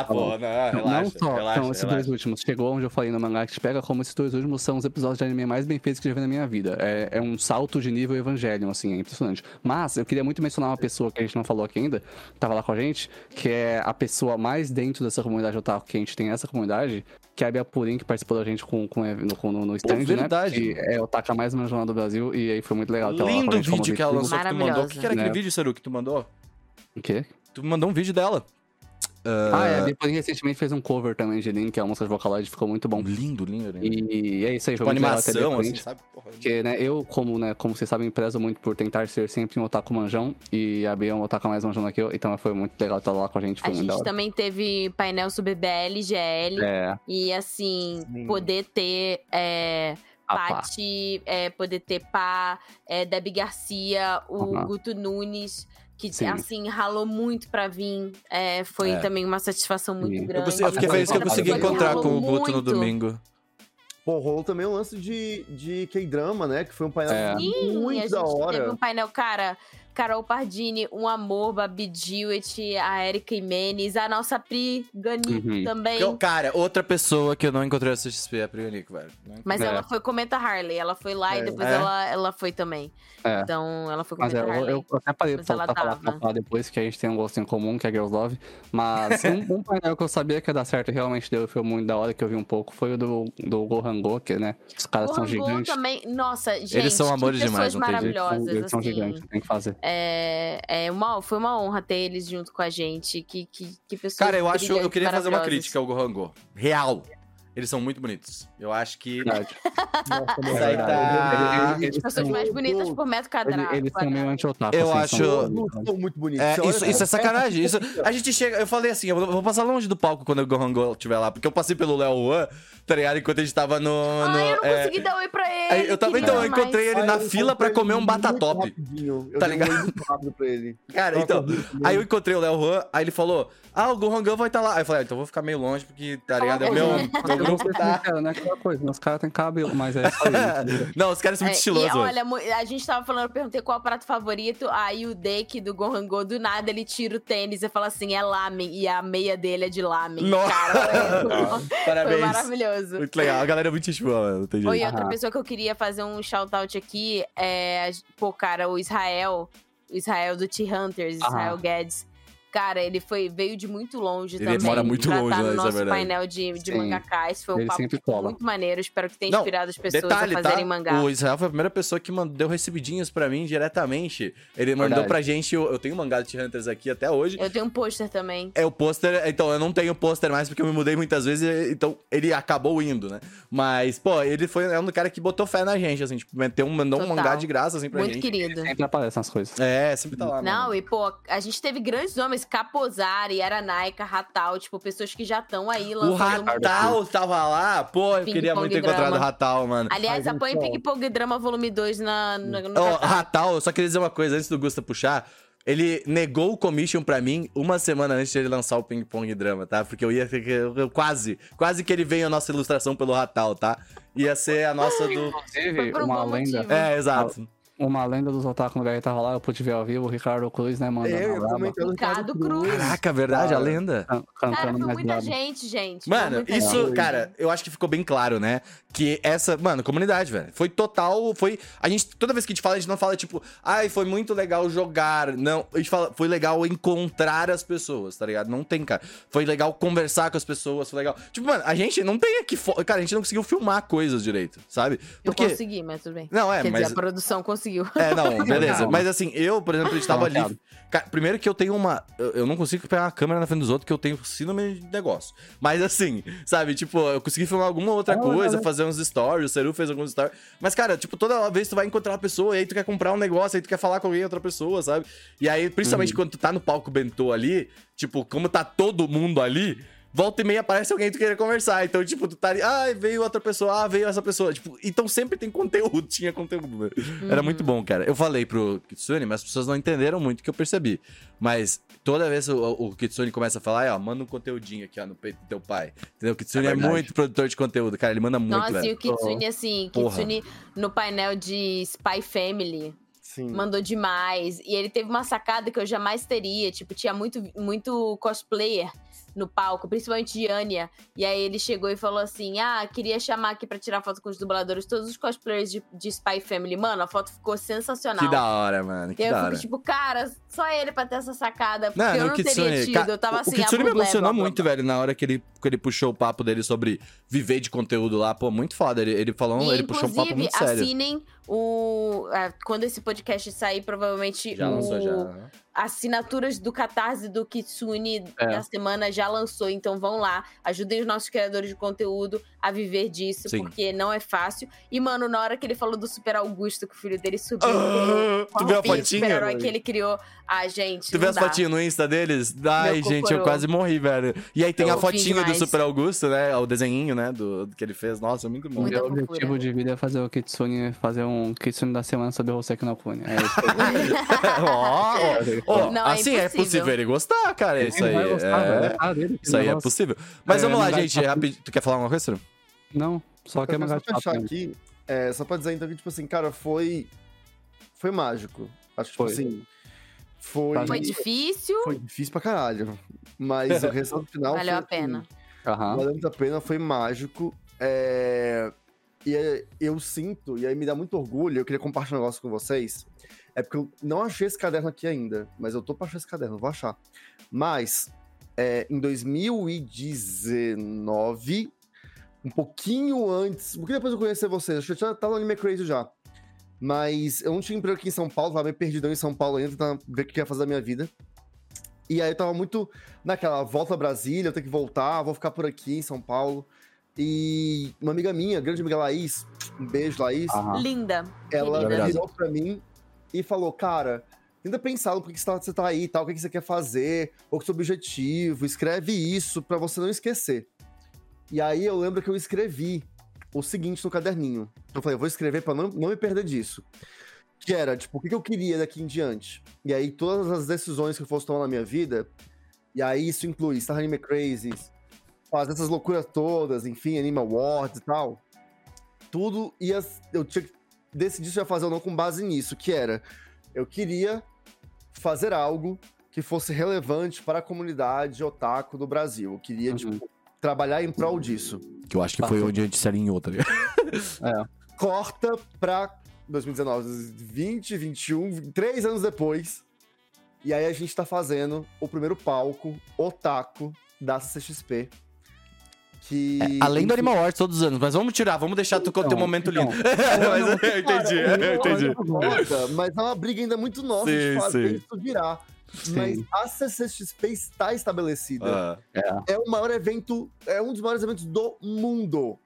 Ah, pô, não, relaxa, não só relaxa, são esses relaxa. dois últimos. Chegou onde eu falei no mangá que te pega, como esses dois últimos são os episódios de anime mais bem feitos que eu já vi na minha vida. É, é um salto de nível Evangelion, assim, é impressionante. Mas eu queria muito mencionar uma pessoa que a gente não falou aqui ainda, que tava lá com a gente, que é a pessoa mais dentro dessa comunidade otaku que a gente tem essa comunidade, que é a Bia Purim, que participou da gente com, com, no, com- no, no stand, verdade. né? Que é o Otaka mais manjona do Brasil, e aí foi muito legal ela Lindo como vídeo que ela lançou que tu mandou. O que, que era aquele Né? vídeo, Saru, que tu mandou? O quê? Tu mandou um vídeo dela. Ah, é, depois recentemente fez um cover também de Lin, que é a música de Vocaloid, ficou muito bom. Lindo, lindo, lindo. E é isso aí, ter animação, assim, sabe? Porra, Porque, né, eu, como, né, como vocês sabem, prezo muito por tentar ser sempre um otaku manjão. E a Bia é um otaku mais manjão que eu. Então foi muito legal estar lá com a gente. Foi A gente hora. também teve painel sobre BL, GL. É, E assim, Sim. poder ter é. Paty, é, poder ter Pá, é, Debbie Garcia, o Aham. Guto Nunes, que Sim. assim, ralou muito pra vir. É, foi É. também uma satisfação muito Sim. Eu, grande. consegui- eu fiquei feliz que eu consegui encontrar com o Guto no domingo. Pô, rolou também um lance de, de K-drama, né? Que foi um painel É. Sim, a muito gente da teve hora. um painel, cara, Carol Pardini, Um Amor, Babi Dewitt, a Erika Imenes, a nossa Pri Gani Uhum. também. Eu- cara, outra pessoa que eu não encontrei no CXP é a Prionico, velho. Não encontrei. Mas É. ela foi comenta Harley, ela foi lá É. e depois É? ela, ela foi também. É. Então, ela foi Mas comenta é, eu, Harley. eu até parei Mas pra, pra falar, pra falar depois que a gente tem um gosto em comum, que é Girls Love. Mas um, um painel que eu sabia que ia dar certo e realmente deu, foi muito da hora que eu vi um pouco, foi o do, do Gohan Go, que, né? Os caras O são gigantes. também, nossa, gente, Eles são amores demais, não tem jeito. Eles Eles são assim. gigantes, tem que fazer. É, é uma, foi uma honra ter eles junto com a gente. Que, que, que pessoas Cara, eu acho, eu queria fazer uma crítica ao Gohango. Real. Eles são muito bonitos. Eu acho que. Verdade. Nossa, aí tá- Eles- As pessoas são- mais bonitas por metro quadrado. eles são meio anti-otaku. Eu assim, acho- são- muito bonitos. É, isso, isso é sacanagem. Isso, a gente chega. Eu falei assim, eu vou, passar longe do palco quando o Gohan Go estiver lá, porque eu passei pelo Léo Wan, tá ligado? Enquanto a gente tava no. no Ai, eu não é, consegui dar oi pra ele. aí eu tava, queria então, eu mais. encontrei ele na eu fila pra comer um batatop. Tá ligado? muito rápido pra ele. Cara, então. Aí eu encontrei o Léo Juan, aí ele falou: Ah, o Gohan Gun vai estar lá. Aí eu falei, ah, então vou ficar meio longe, porque, tá ligado? É meu Eu sei tá. como é, não é aquela coisa, os caras têm cabelo, mas é isso. Não, os caras são muito É, estilosos. E olha, a gente tava falando, eu perguntei qual é o prato favorito, aí o deck do Gohan Go, do nada, ele tira o tênis e fala assim, é lamen, e a meia dele é de lamen. Nossa! Cara, foi, Parabéns. foi maravilhoso. Muito legal. A galera é muito boa. Não tem jeito. Oi, outra Aham. pessoa que eu queria fazer um shout-out aqui é, pô, cara, o Israel, o Israel do T-Hunters, Israel Aham. Guedes. Cara, ele foi, veio de muito longe Ele também. mora muito longe, tá né, no é nosso verdade. painel de, de Sim. mangakás. Foi um Ele papo muito maneiro. Espero que tenha Não, inspirado as pessoas Detalhe, a tá? fazerem mangá. O Israel foi a primeira pessoa que mandou, deu recebidinhos pra mim diretamente. Ele mandou Verdade. pra gente. Eu, eu tenho um mangá de Hunters aqui até hoje. Eu tenho um pôster também. É o pôster, então eu não tenho pôster mais porque eu me mudei muitas vezes, então ele acabou indo, né? Mas, pô, ele foi é um cara que botou fé na gente, assim, tipo, meteu um, mandou um Total. mangá de graça, assim, pra Muito gente. querido. Sempre aparecem as coisas. É, sempre tá lá, Não, mano. e pô, a gente teve grandes nomes, Capozari, Aranaika, Ratal, tipo, pessoas que já estão aí O lançando. Ratal tava lá, pô, eu Ping queria Pong muito ter encontrado o Ratal, mano. Aliás, Mas, apoiem então- Ping Pong Drama Volume 2 na, na, no Ó, Catarse. Ratal, eu só queria dizer uma coisa antes do Gusta puxar. Ele negou o commission pra mim uma semana antes de ele lançar o Ping Pong Drama, tá? Porque eu ia. Eu, eu quase. Quase que ele veio a nossa ilustração pelo Ratal, tá? Ia ser a nossa do. Inclusive, um uma lenda. É, exato. Uma lenda dos otaku no tava lá, eu pude ver ao vivo, o Ricardo Cruz, né, mandando Eu braba, comentando Ricardo Cruz. Caraca, verdade, a Cara. lenda. Cara, foi muita gente, gente. Mano, isso, cara, eu acho que ficou bem claro, né? Que essa, mano, comunidade, velho. Foi total, foi. A gente, toda vez que a gente fala, a gente não fala, tipo, ai, foi muito legal jogar. Não, a gente fala, foi legal encontrar as pessoas, tá ligado? Não tem, cara. Foi legal conversar com as pessoas, foi legal. Tipo, mano, a gente não tem aqui. fo- Cara, a gente não conseguiu filmar coisas direito, sabe? Eu Porque. consegui, mas tudo bem. Não, é, Quer mas. dizer, a produção conseguiu. É, não, beleza. Mas assim, eu, por exemplo, a gente tava ali. Cara, primeiro que eu tenho uma. Eu, eu não consigo pegar a câmera na frente dos outros, que eu tenho síndrome de negócio. Mas assim, sabe, tipo, eu consegui filmar alguma outra Não, coisa, não. Fazer uns stories, o Seru fez alguns stories. Mas, cara, tipo, toda vez tu vai encontrar uma pessoa, e aí tu quer comprar um negócio, aí tu quer falar com alguém, outra pessoa, sabe? E aí, principalmente quando tu tá no palco bentô ali, tipo, como tá todo mundo ali. Volta e meia aparece alguém que tu queira conversar. Então, tipo, tu tá ali, ah, veio outra pessoa, ah, veio essa pessoa. Tipo, então sempre tem conteúdo, tinha conteúdo. né? Era muito bom, cara. Eu falei pro Kitsune, mas as pessoas não entenderam muito o que eu percebi. Mas toda vez o, o Kitsune começa a falar, ó, manda um conteúdinho aqui, ó, no peito do teu pai. Entendeu? O Kitsune É é, muito produtor de conteúdo, cara. Ele manda muito, Nossa, velho. e o Kitsune, assim, Porra. Kitsune no painel de Spy Family. Sim. Mandou demais. E ele teve uma sacada que eu jamais teria. Tipo, tinha muito, muito cosplayer no palco, principalmente de Anya. E aí ele chegou e falou assim: Ah, queria chamar aqui pra tirar foto com os dubladores, todos os cosplayers de, de Spy Family. Mano, a foto ficou sensacional. Que da hora, mano. Que E eu hora. fico, tipo, cara, só ele pra ter essa sacada. Porque Não, eu não Kitsune, teria tido. eu tava o- assim, O Kitsune ah, me blá, blá, emocionou muito, velho, na hora que ele, que ele puxou o papo dele sobre viver de conteúdo lá. Pô, muito foda. Ele, ele falou, E, ele puxou um papo muito sério. assinem o. Quando esse podcast sair, provavelmente Já o, lançou, já. Assinaturas do Catarse do Kitsune É. da semana já lançou, então vão lá, ajudem os nossos criadores de conteúdo a viver disso, Sim. porque não é fácil. E, mano, na hora que ele falou do Super Augusto, que o filho dele subiu. Ah, tu viu a fotinha? super-herói que ele criou. Ah, gente. Tu viu as fotinhas no Insta deles? Ai, Meu gente, eu quase morri, velho. E aí tem Eu a vi fotinho do. Super Augusto, né? O desenhinho, né? Do, do que ele fez. Nossa, muito bom. Meu objetivo de vida é fazer o Kitsune, fazer um Kitsune da semana sobre o Hoseki no Kune. É isso. Ó, ó, ó, Não, é assim, é impossível. possível ele gostar, cara. Isso aí. Ele vai gostar, é... é Isso aí é possível. Mas É, vamos lá, gente. Rapid... Tu quer falar uma coisa, Ciro? Não, só que é fechar aqui, é, só pra dizer então que, tipo assim, cara, foi. Foi mágico. Acho que, tipo Foi. assim. Foi. Foi difícil, Foi difícil pra caralho. Mas o resultado final. valeu foi, a pena. assim, Aham. Valeu muito a pena, foi mágico. É, E é, eu sinto, e aí me dá muito orgulho, eu queria compartilhar um negócio com vocês. É porque eu não achei esse caderno aqui ainda, mas eu tô pra achar esse caderno, vou achar. Mas, é, em 2019, um pouquinho antes, um pouquinho depois de eu conhecer vocês, acho que eu já tava no Anime Crazy já. Mas eu não tinha emprego aqui em São Paulo, tava meio perdidão em São Paulo ainda, tentando ver o que ia fazer da minha vida. E aí eu tava muito naquela volta a Brasília, eu tenho que voltar, vou ficar por aqui em São Paulo. E uma amiga minha, grande amiga Laís, um beijo, Laís, Aham. Linda. ela querida. virou pra mim e falou, cara, tenta pensar no porquê que você tá, você tá aí e tal, o que que você quer fazer, qual que é o seu objetivo, escreve isso pra você não esquecer. E aí eu lembro que eu escrevi o seguinte no caderninho. Eu falei, eu vou escrever pra não, não me perder disso. Que era, tipo, o que que eu queria daqui em diante. E aí todas as decisões que eu fosse tomar na minha vida, e aí isso inclui Star Anime Crazy, fazer essas loucuras todas, enfim, Anime Awards e tal. Tudo ia. Eu tinha que decidir se ia fazer ou não com base nisso, que era. Eu queria fazer algo que fosse relevante para a comunidade otaku do Brasil. Eu queria, Uhum. tipo, trabalhar em prol disso. Que eu acho que foi onde a gente se alinhou, tá ligado? Corta pra 2019, 20, 21, três anos depois. E aí a gente tá fazendo o primeiro palco otaku da CXP. Que. Além do Animal Arts todos os anos, mas vamos tirar, vamos deixar tu com o teu Então, momento então. lindo. mas eu entendi, eu entendi. Mas é uma briga ainda muito nossa Sim, de fazer sim. isso virar. Sim. Mas a CCXP está estabelecida. Ah, É o maior evento, é um dos maiores eventos do mundo.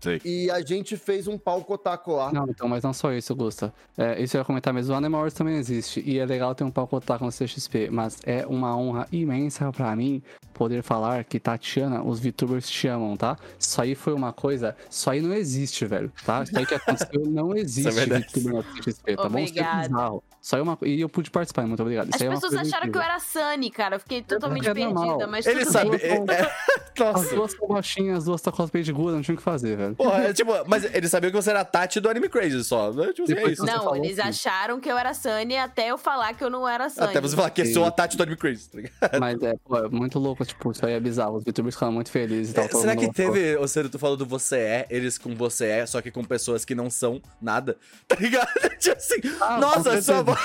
Sei. E a gente fez um palco otaku lá. Não, então, mas não só isso, Gusta. É, isso eu ia comentar mesmo. O Animal Wars também existe. E é legal ter um palco otaku no CXP. Mas é uma honra imensa pra mim poder falar que Tatiana, os VTubers te amam, tá? Isso aí foi uma coisa. Isso aí não existe, velho, tá? Isso aí que aconteceu não existe verdade. VTuber no CXP, tá bom? Isso é bizarro. Isso aí é uma E eu pude participar, muito obrigado. Isso As aí é pessoas acharam que eu incrível. era Sunny, cara. Eu fiquei totalmente é normal. perdida, mas Ele tudo sabe. bem. é- é- As duas são baixinhas, as duas tá cosplay de Gura, não tinha o que fazer, velho. Porra, é tipo, mas ele sabia que você era a Tati do Anime Crazy só. né? Tipo assim, é isso. Não, falou eles que- acharam que eu era Sunny até eu falar que eu não era Sunny. Até você falar que é sou a Tati do Anime Crazy, tá ligado? Mas é, pô, é muito louco, tipo, isso aí é bizarro. Os VTubers ficaram muito felizes e tal. todo Será que teve, ou seja, tu falou do você é, eles com você é, só que com pessoas que não são nada, tá ligado? Tipo assim, Ah, nossa, sua voz,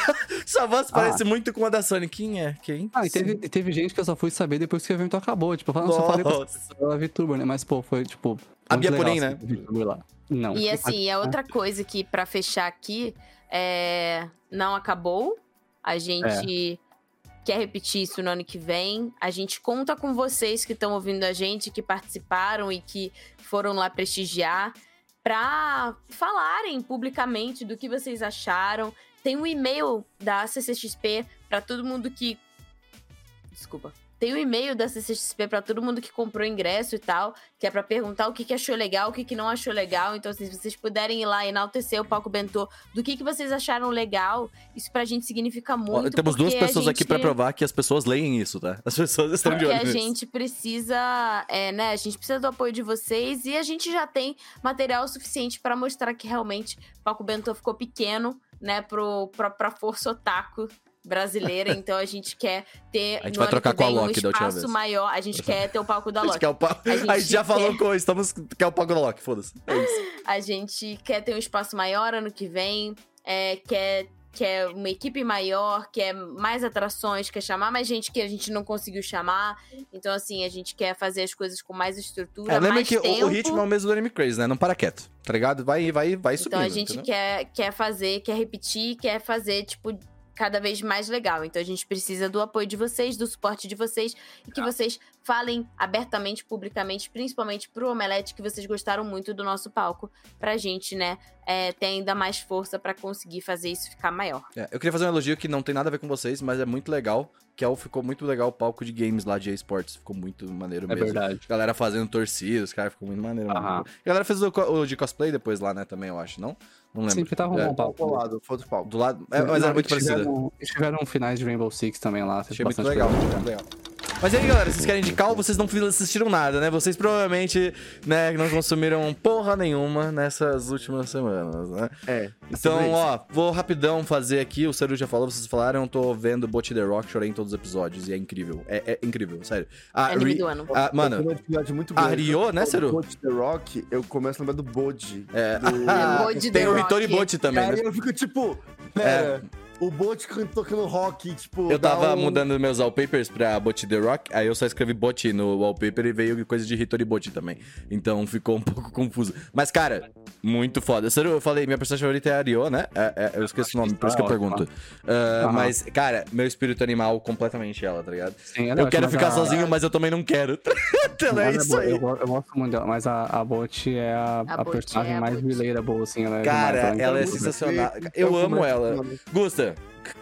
sua voz Ah. parece muito com a da Sony. Quem é? Quem? Ah, e teve, teve gente que eu só fui saber depois que o evento acabou. Tipo, eu falei, nossa, eu falei pra ela é VTuber, né? Mas, pô, foi, tipo. A Bia ser né? Lá. Não. E assim, é outra coisa que, pra fechar aqui, é... não acabou. A gente quer repetir isso no ano que vem. A gente conta com vocês que estão ouvindo a gente, que participaram e que foram lá prestigiar, pra falarem publicamente do que vocês acharam. Tem um e-mail da CCXP pra todo mundo que. Desculpa. Tem um e-mail da CCXP pra todo mundo que comprou ingresso e tal, que é pra perguntar o que, que achou legal, o que, que não achou legal. Então, assim, se vocês puderem ir lá e enaltecer o Palco Bentô do que, que vocês acharam legal, isso pra gente significa Ó, muito. Temos duas porque pessoas aqui gente- pra provar que as pessoas leem isso, tá? As pessoas estão de porque olho a nisso. gente precisa, é, né? A gente precisa do apoio de vocês e a gente já tem material suficiente pra mostrar que realmente o Palco Bentô ficou pequeno, né, pro, pra, pra força otaku brasileira. Então a gente quer ter A gente vai trocar com a Loki um da última vez. maior. A gente quer ter o palco da A gente, Loki. quer o pa- A gente a gente já quer- falou com estamos quer o Pago da Loki, foda-se. É isso. A gente quer ter um espaço maior ano que vem, é, quer, quer uma equipe maior, quer mais atrações, quer chamar mais gente que a gente não conseguiu chamar. Então, assim, a gente quer fazer as coisas com mais estrutura, É, lembra mais que o- tempo. o ritmo é o mesmo do Anime Crazy, né? Não para quieto, tá ligado? Vai, vai, vai subindo. Então a gente entendeu? quer, quer fazer, quer repetir, quer fazer, tipo, cada vez mais legal. Então a gente precisa do apoio de vocês, do suporte de vocês e que vocês falem abertamente, publicamente, principalmente pro Omelete, que vocês gostaram muito do nosso palco, pra gente, né, é, ter ainda mais força pra conseguir fazer isso ficar maior. É, eu queria fazer um elogio que não tem nada a ver com vocês, mas é muito legal. Que é o, ficou muito legal o palco de games lá de esportes. Ficou muito maneiro É mesmo. verdade. Galera fazendo torcida, os caras ficou muito maneiro. mano. Aham. A galera fez o, o de cosplay depois lá, né? Também, eu acho, não? Não lembro. Sempre tava É, um palco. Ao lado, foi outro palco. Do lado. É, mas era Não, muito parecido. tiveram- Eles tiveram finais de Rainbow Six também lá. Achei muito legal, muito legal. Mas e aí, galera, vocês querem indicar ou vocês não assistiram nada, né? Vocês provavelmente, né, não consumiram porra nenhuma nessas últimas semanas, né? É. Então, ó, vou rapidão fazer aqui. O Seru já falou, vocês falaram, eu tô vendo Bot The Rock, chorei em todos os episódios. E é incrível. É, é incrível, sério. A Anime Ri- do ano. a- mano, muito a. Rio, né, Seru? Coach The Rock, eu começo a lembrar do Bode. É, Do- É, Bode tem The o Rock. Hitori Bot também, Aí né? eu fico tipo, pera, o bot tocando rock, tipo. Eu tava um- mudando meus wallpapers pra Bot The Rock, aí eu só escrevi Bot no wallpaper e veio coisa de Hitori Bot também. Então ficou um pouco confuso. Mas, cara, muito foda. Sério, eu falei, minha personagem favorita é a Ario, né? É- é- eu esqueci o nome, por isso que eu Ah, pergunto. Aham. Mas, cara, meu espírito animal completamente ela, tá ligado? Sim, ela é Eu quero ficar mas a- sozinho, mas eu também não quero. Então é ela isso boa, aí. Eu, eu gosto muito dela, mas a, a Bot é a, A a Bot personagem é a mais Bot. relatable, assim. Ela é Cara, demais, ela é muito boa. sensacional. Então, Eu amo como é- ela. Gusta,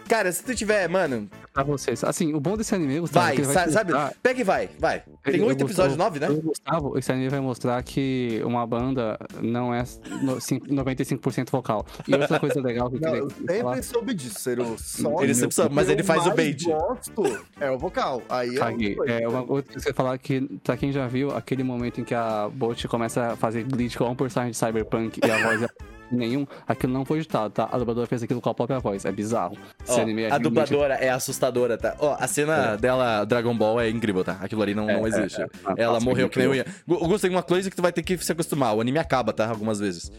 cara, se tu tiver, mano, Pra vocês. Assim, o bom desse anime, Gustavo, é vai, que ele sa- te sabe? mostrar- Pega e vai, vai. Tem Eu- oito eu episódios, nove, né? eu, Gustavo, esse anime vai mostrar que uma banda não é no- cin- 95% vocal. E outra coisa legal que eu Não, queria eu falar... sempre soube disso, Ciro. Só Ele sempre soube, mas eu ele faz o bait. gosto é o vocal. Aí é Caguei. É, uma outra coisa que eu ia falar que, pra quem já viu, aquele momento em que a Bot começa a fazer glitch com um personagem de Cyberpunk e a voz é nenhum, aquilo não foi editado, tá? A dubladora fez aquilo com a própria voz. É bizarro. Ó, anime é a realmente- dubladora é assustadora, tá? Ó, a cena dela, Dragon Ball, é incrível, tá? Aquilo ali não, É, não é, existe. é. Ela Nossa, morreu que nem eu ia. Augusto, tem uma coisa que tu vai ter que se acostumar. O anime acaba, tá? Algumas vezes.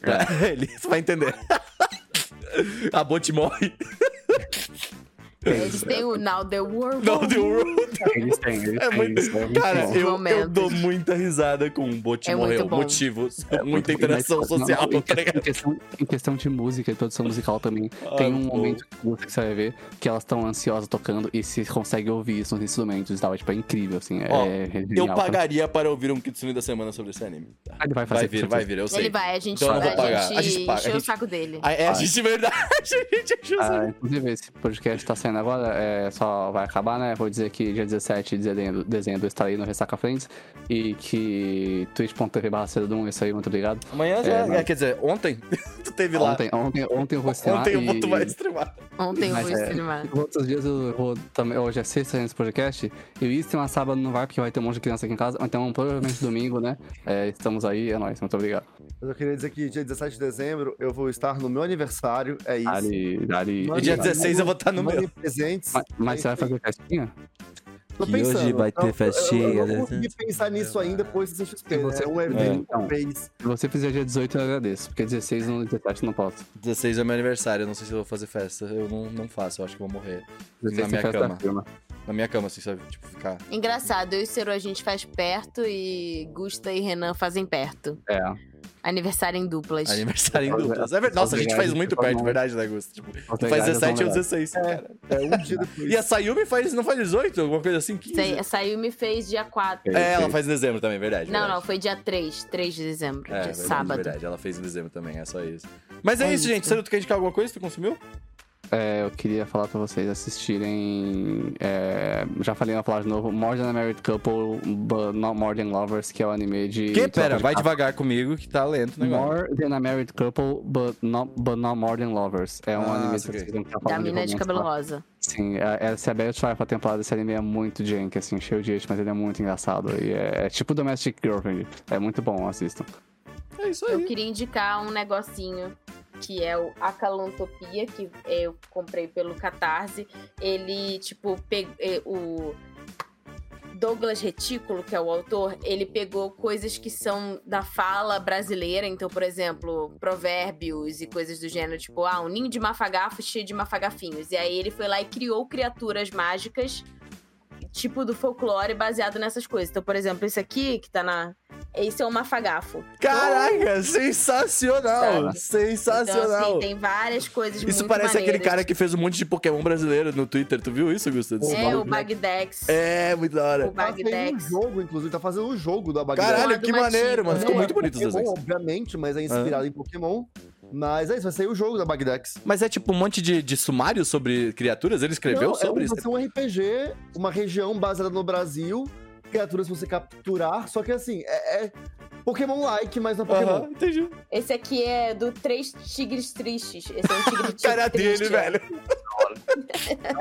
Tá? Ele tu vai entender. a Bot morre. Eles têm o Now the World. Não, The World. Eles têm, eles É têm. muito... isso é muito Cara, eu, eu dou muita risada com o Bot É morreu. Motivos. É, muita interação não, social, não, em, tá questão, em, questão, em questão de música e produção musical também, Ah, tem um pô. momento que você vai ver que elas estão ansiosas tocando e se consegue ouvir isso nos instrumentos e tal. Tipo, é incrível, assim. É, Ó, é Eu genial. pagaria para ouvir um Kitsune da semana sobre esse anime. Tá. Ele vai fazer. Vai vir, vai vir, eu sei. Ele vai, a gente, Então não a pagar. gente, A gente paga, a encheu o saco dele. Ah, é, a gente, verdade. A gente achou Ah, isso. inclusive, esse podcast tá saindo agora, é, só vai acabar, né? Vou dizer que dia 17 de dezembro, dezembro eu estarei no Ressaca Friends e que twitch.tv barra Cedum, isso aí, muito obrigado. Amanhã já. É, mas- é, quer dizer, ontem tu teve lá. Ontem, ontem, ontem eu vou streamar Ontem e... tu vai streamar. Ontem eu Mas vou é- streamar. Outros dias eu vou também. Hoje é sexta nesse podcast. Eu ia streamar sábado não vai, porque vai ter um monte de criança aqui em casa. Então, provavelmente domingo, né? É, estamos aí, é nóis. Muito obrigado. Mas eu queria dizer que dia 17 de dezembro eu vou estar no meu aniversário. É isso. Dali. Mano, E dia Mandem- 16 eu vou estar no meu. Presentes. Mas, mas você vai fazer festinha? Tô Que pensando. hoje vai ter Eu- eu- festinha, Eu, né? não consegui pensar nisso ainda depois do CXP. Se Né? você- É um É, evento, então. talvez. Se você fizer dia 18, eu agradeço. Porque 16 no 17 não posso. 16 é meu aniversário, eu não sei se eu vou fazer festa. Eu não, não faço, eu acho que eu vou morrer. 16 Na minha cama. firma. Na minha cama, assim, sabe? Tipo, ficar. Engraçado, eu e Ciro a gente faz perto e Gusta e Renan fazem perto. É. Aniversário em duplas. Aniversário em duplas. É verdade. Nossa, a gente faz muito perto, verdade, né, Augusto? Tipo, tu faz pegar, 17 e eu então, 16, cara. É um dia depois. E a Sayumi faz, não faz 18? Alguma coisa assim? 15? Sei, a Sayumi fez dia 4. É, ela faz em dezembro também, verdade. Não, verdade. não, foi dia 3. 3 de dezembro. É, dia verdade, sábado. verdade. Ela fez em dezembro também, é só isso. Mas é, É isso, isso. gente. Tu quer indicar alguma coisa que tu consumiu? É, eu queria falar pra vocês assistirem. é, já falei, vou falar de novo. More Than a Married Couple, but Not More Than Lovers, que é o anime de. Que? Pera, de vai casal. devagar comigo que tá lento o negócio. More Than a Married Couple, but not, but not More Than Lovers. É um Ah, anime que vocês vão estar Da mina de cabelo lá. rosa. Sim, é- essa é a Belle Trial, temporada desse anime é muito jank, assim, cheio de hate, mas ele é muito engraçado. E é, é tipo Domestic Girlfriend. É muito bom, assistam. É isso Eu aí. queria indicar um negocinho que é o Acalantopia, que eu comprei pelo Catarse. Ele, tipo, pe... eh, o Douglas Retículo, que é o autor, ele pegou coisas que são da fala brasileira. Então, por exemplo, provérbios e coisas do gênero, tipo, ah, um ninho de mafagafos cheio de mafagafinhos. E aí ele foi lá e criou criaturas mágicas, tipo do folclore, baseado nessas coisas. Então, por exemplo, esse aqui, que tá na. Esse é um mafagafo. Caraca, sensacional! Sabe? Sensacional! Então, assim, tem várias coisas Isso muito parece aquele maneiras. cara que fez um monte de Pokémon brasileiro no Twitter. Tu viu isso, Gustavo? É, o Bagdex. É, muito da O hora. Tá fazendo um Bagdex. jogo, inclusive, tá fazendo um jogo da Bagdad. Caralho, que maneiro, mano. Ficou muito bonito os Pokémon, desenhos. obviamente, mas é inspirado em Pokémon. Mas é isso, vai sair o jogo da Bagdex. Mas é tipo um monte de, de sumário sobre criaturas? Ele escreveu Não, sobre é um, isso? vai ser um RPG, uma região baseada no Brasil, criaturas pra você capturar, só que assim, é, é Pokémon-like, mas não é Pokémon. Aham, entendi. Esse aqui é do Três Tigres Tristes. Esse é um tigre Cara triste. dele, velho.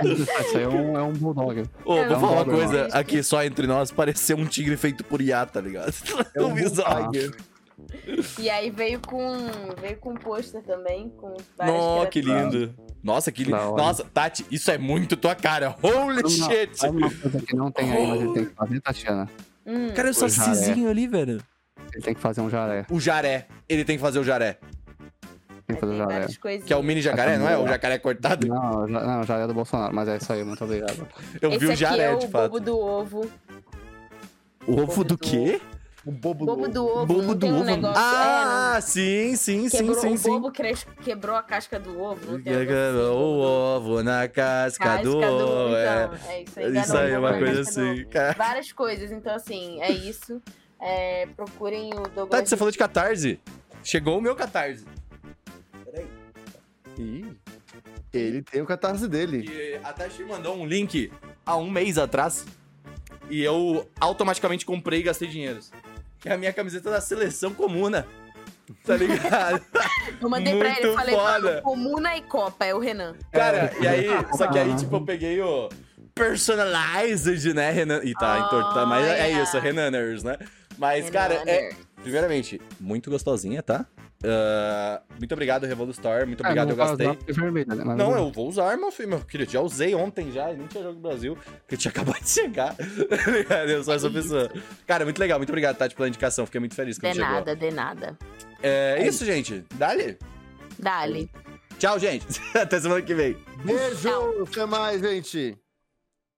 Isso aí é um, é um bulldog. Ô, É, vou um falar uma coisa aqui só entre nós. Pareceu um tigre feito por IA, tá ligado? É um bizarro. E aí veio com. Veio com pôster também. Com Nossa, que lindo. Nossa, que lindo. Nossa, Tati, isso é muito tua cara. Holy Não, shit. Sabe uma coisa que não tem aí, mas ele tem que fazer, Tatiana? Hum. Cara, o Foi sacizinho ali, velho. Ele tem que fazer um jaré. O jaré. Ele tem que fazer o jaré. Tem que fazer o coisinhas. Que é o mini jacaré, não é? O jacaré cortado. Não, não, já é do Bolsonaro, mas é isso aí, muito obrigado. Eu Esse vi o aqui jaré, é o de fato. bobo do ovo. O ovo bobo do do quê? O bobo, Bobo do ovo. Bobo do tem um ovo. negócio. Ah, sim, sim, é, sim, não. Quebrou, sim, o sim. bobo cres- quebrou a casca do ovo. Não tem Quebrou o ovo na casca, casca do ovo. é. Então, é isso aí. Isso aí é uma ovo coisa assim. ovo. Várias coisas. Então, assim, é isso. É, procurem o Douglas. Tati, você falou de catarse. Chegou o meu catarse. Peraí. Ih, ele tem o catarse dele. Que a Tati mandou um link há um mês atrás. E eu automaticamente comprei e gastei dinheiro. Que é a minha camiseta da seleção comuna. Tá ligado? Eu mandei pra ele Muito falei, foda. mano, Comuna e Copa, é o Renan. Cara, e aí, só que aí, tipo, eu peguei o personalized, né, Renan? E tá, então, tá mas é Olha. isso, Renaners, né? Mas, cara, é, primeiramente, muito gostosinha, tá? Ah, muito obrigado, Revolu Store, muito obrigado, É, eu no gastei. é vermelha, né? Não, eu vou usar, meu filho, meu querido. Já usei ontem já, e nem tinha jogo do Brasil, porque tinha acabado de chegar. Tá eu sou essa pessoa. Cara, muito legal, muito obrigado, Tati, pela indicação. Fiquei muito feliz De quando chegou. nada, de nada. É isso, gente. Dali. Dali. Tchau, gente. Até semana que vem. Beijo! Até mais, gente!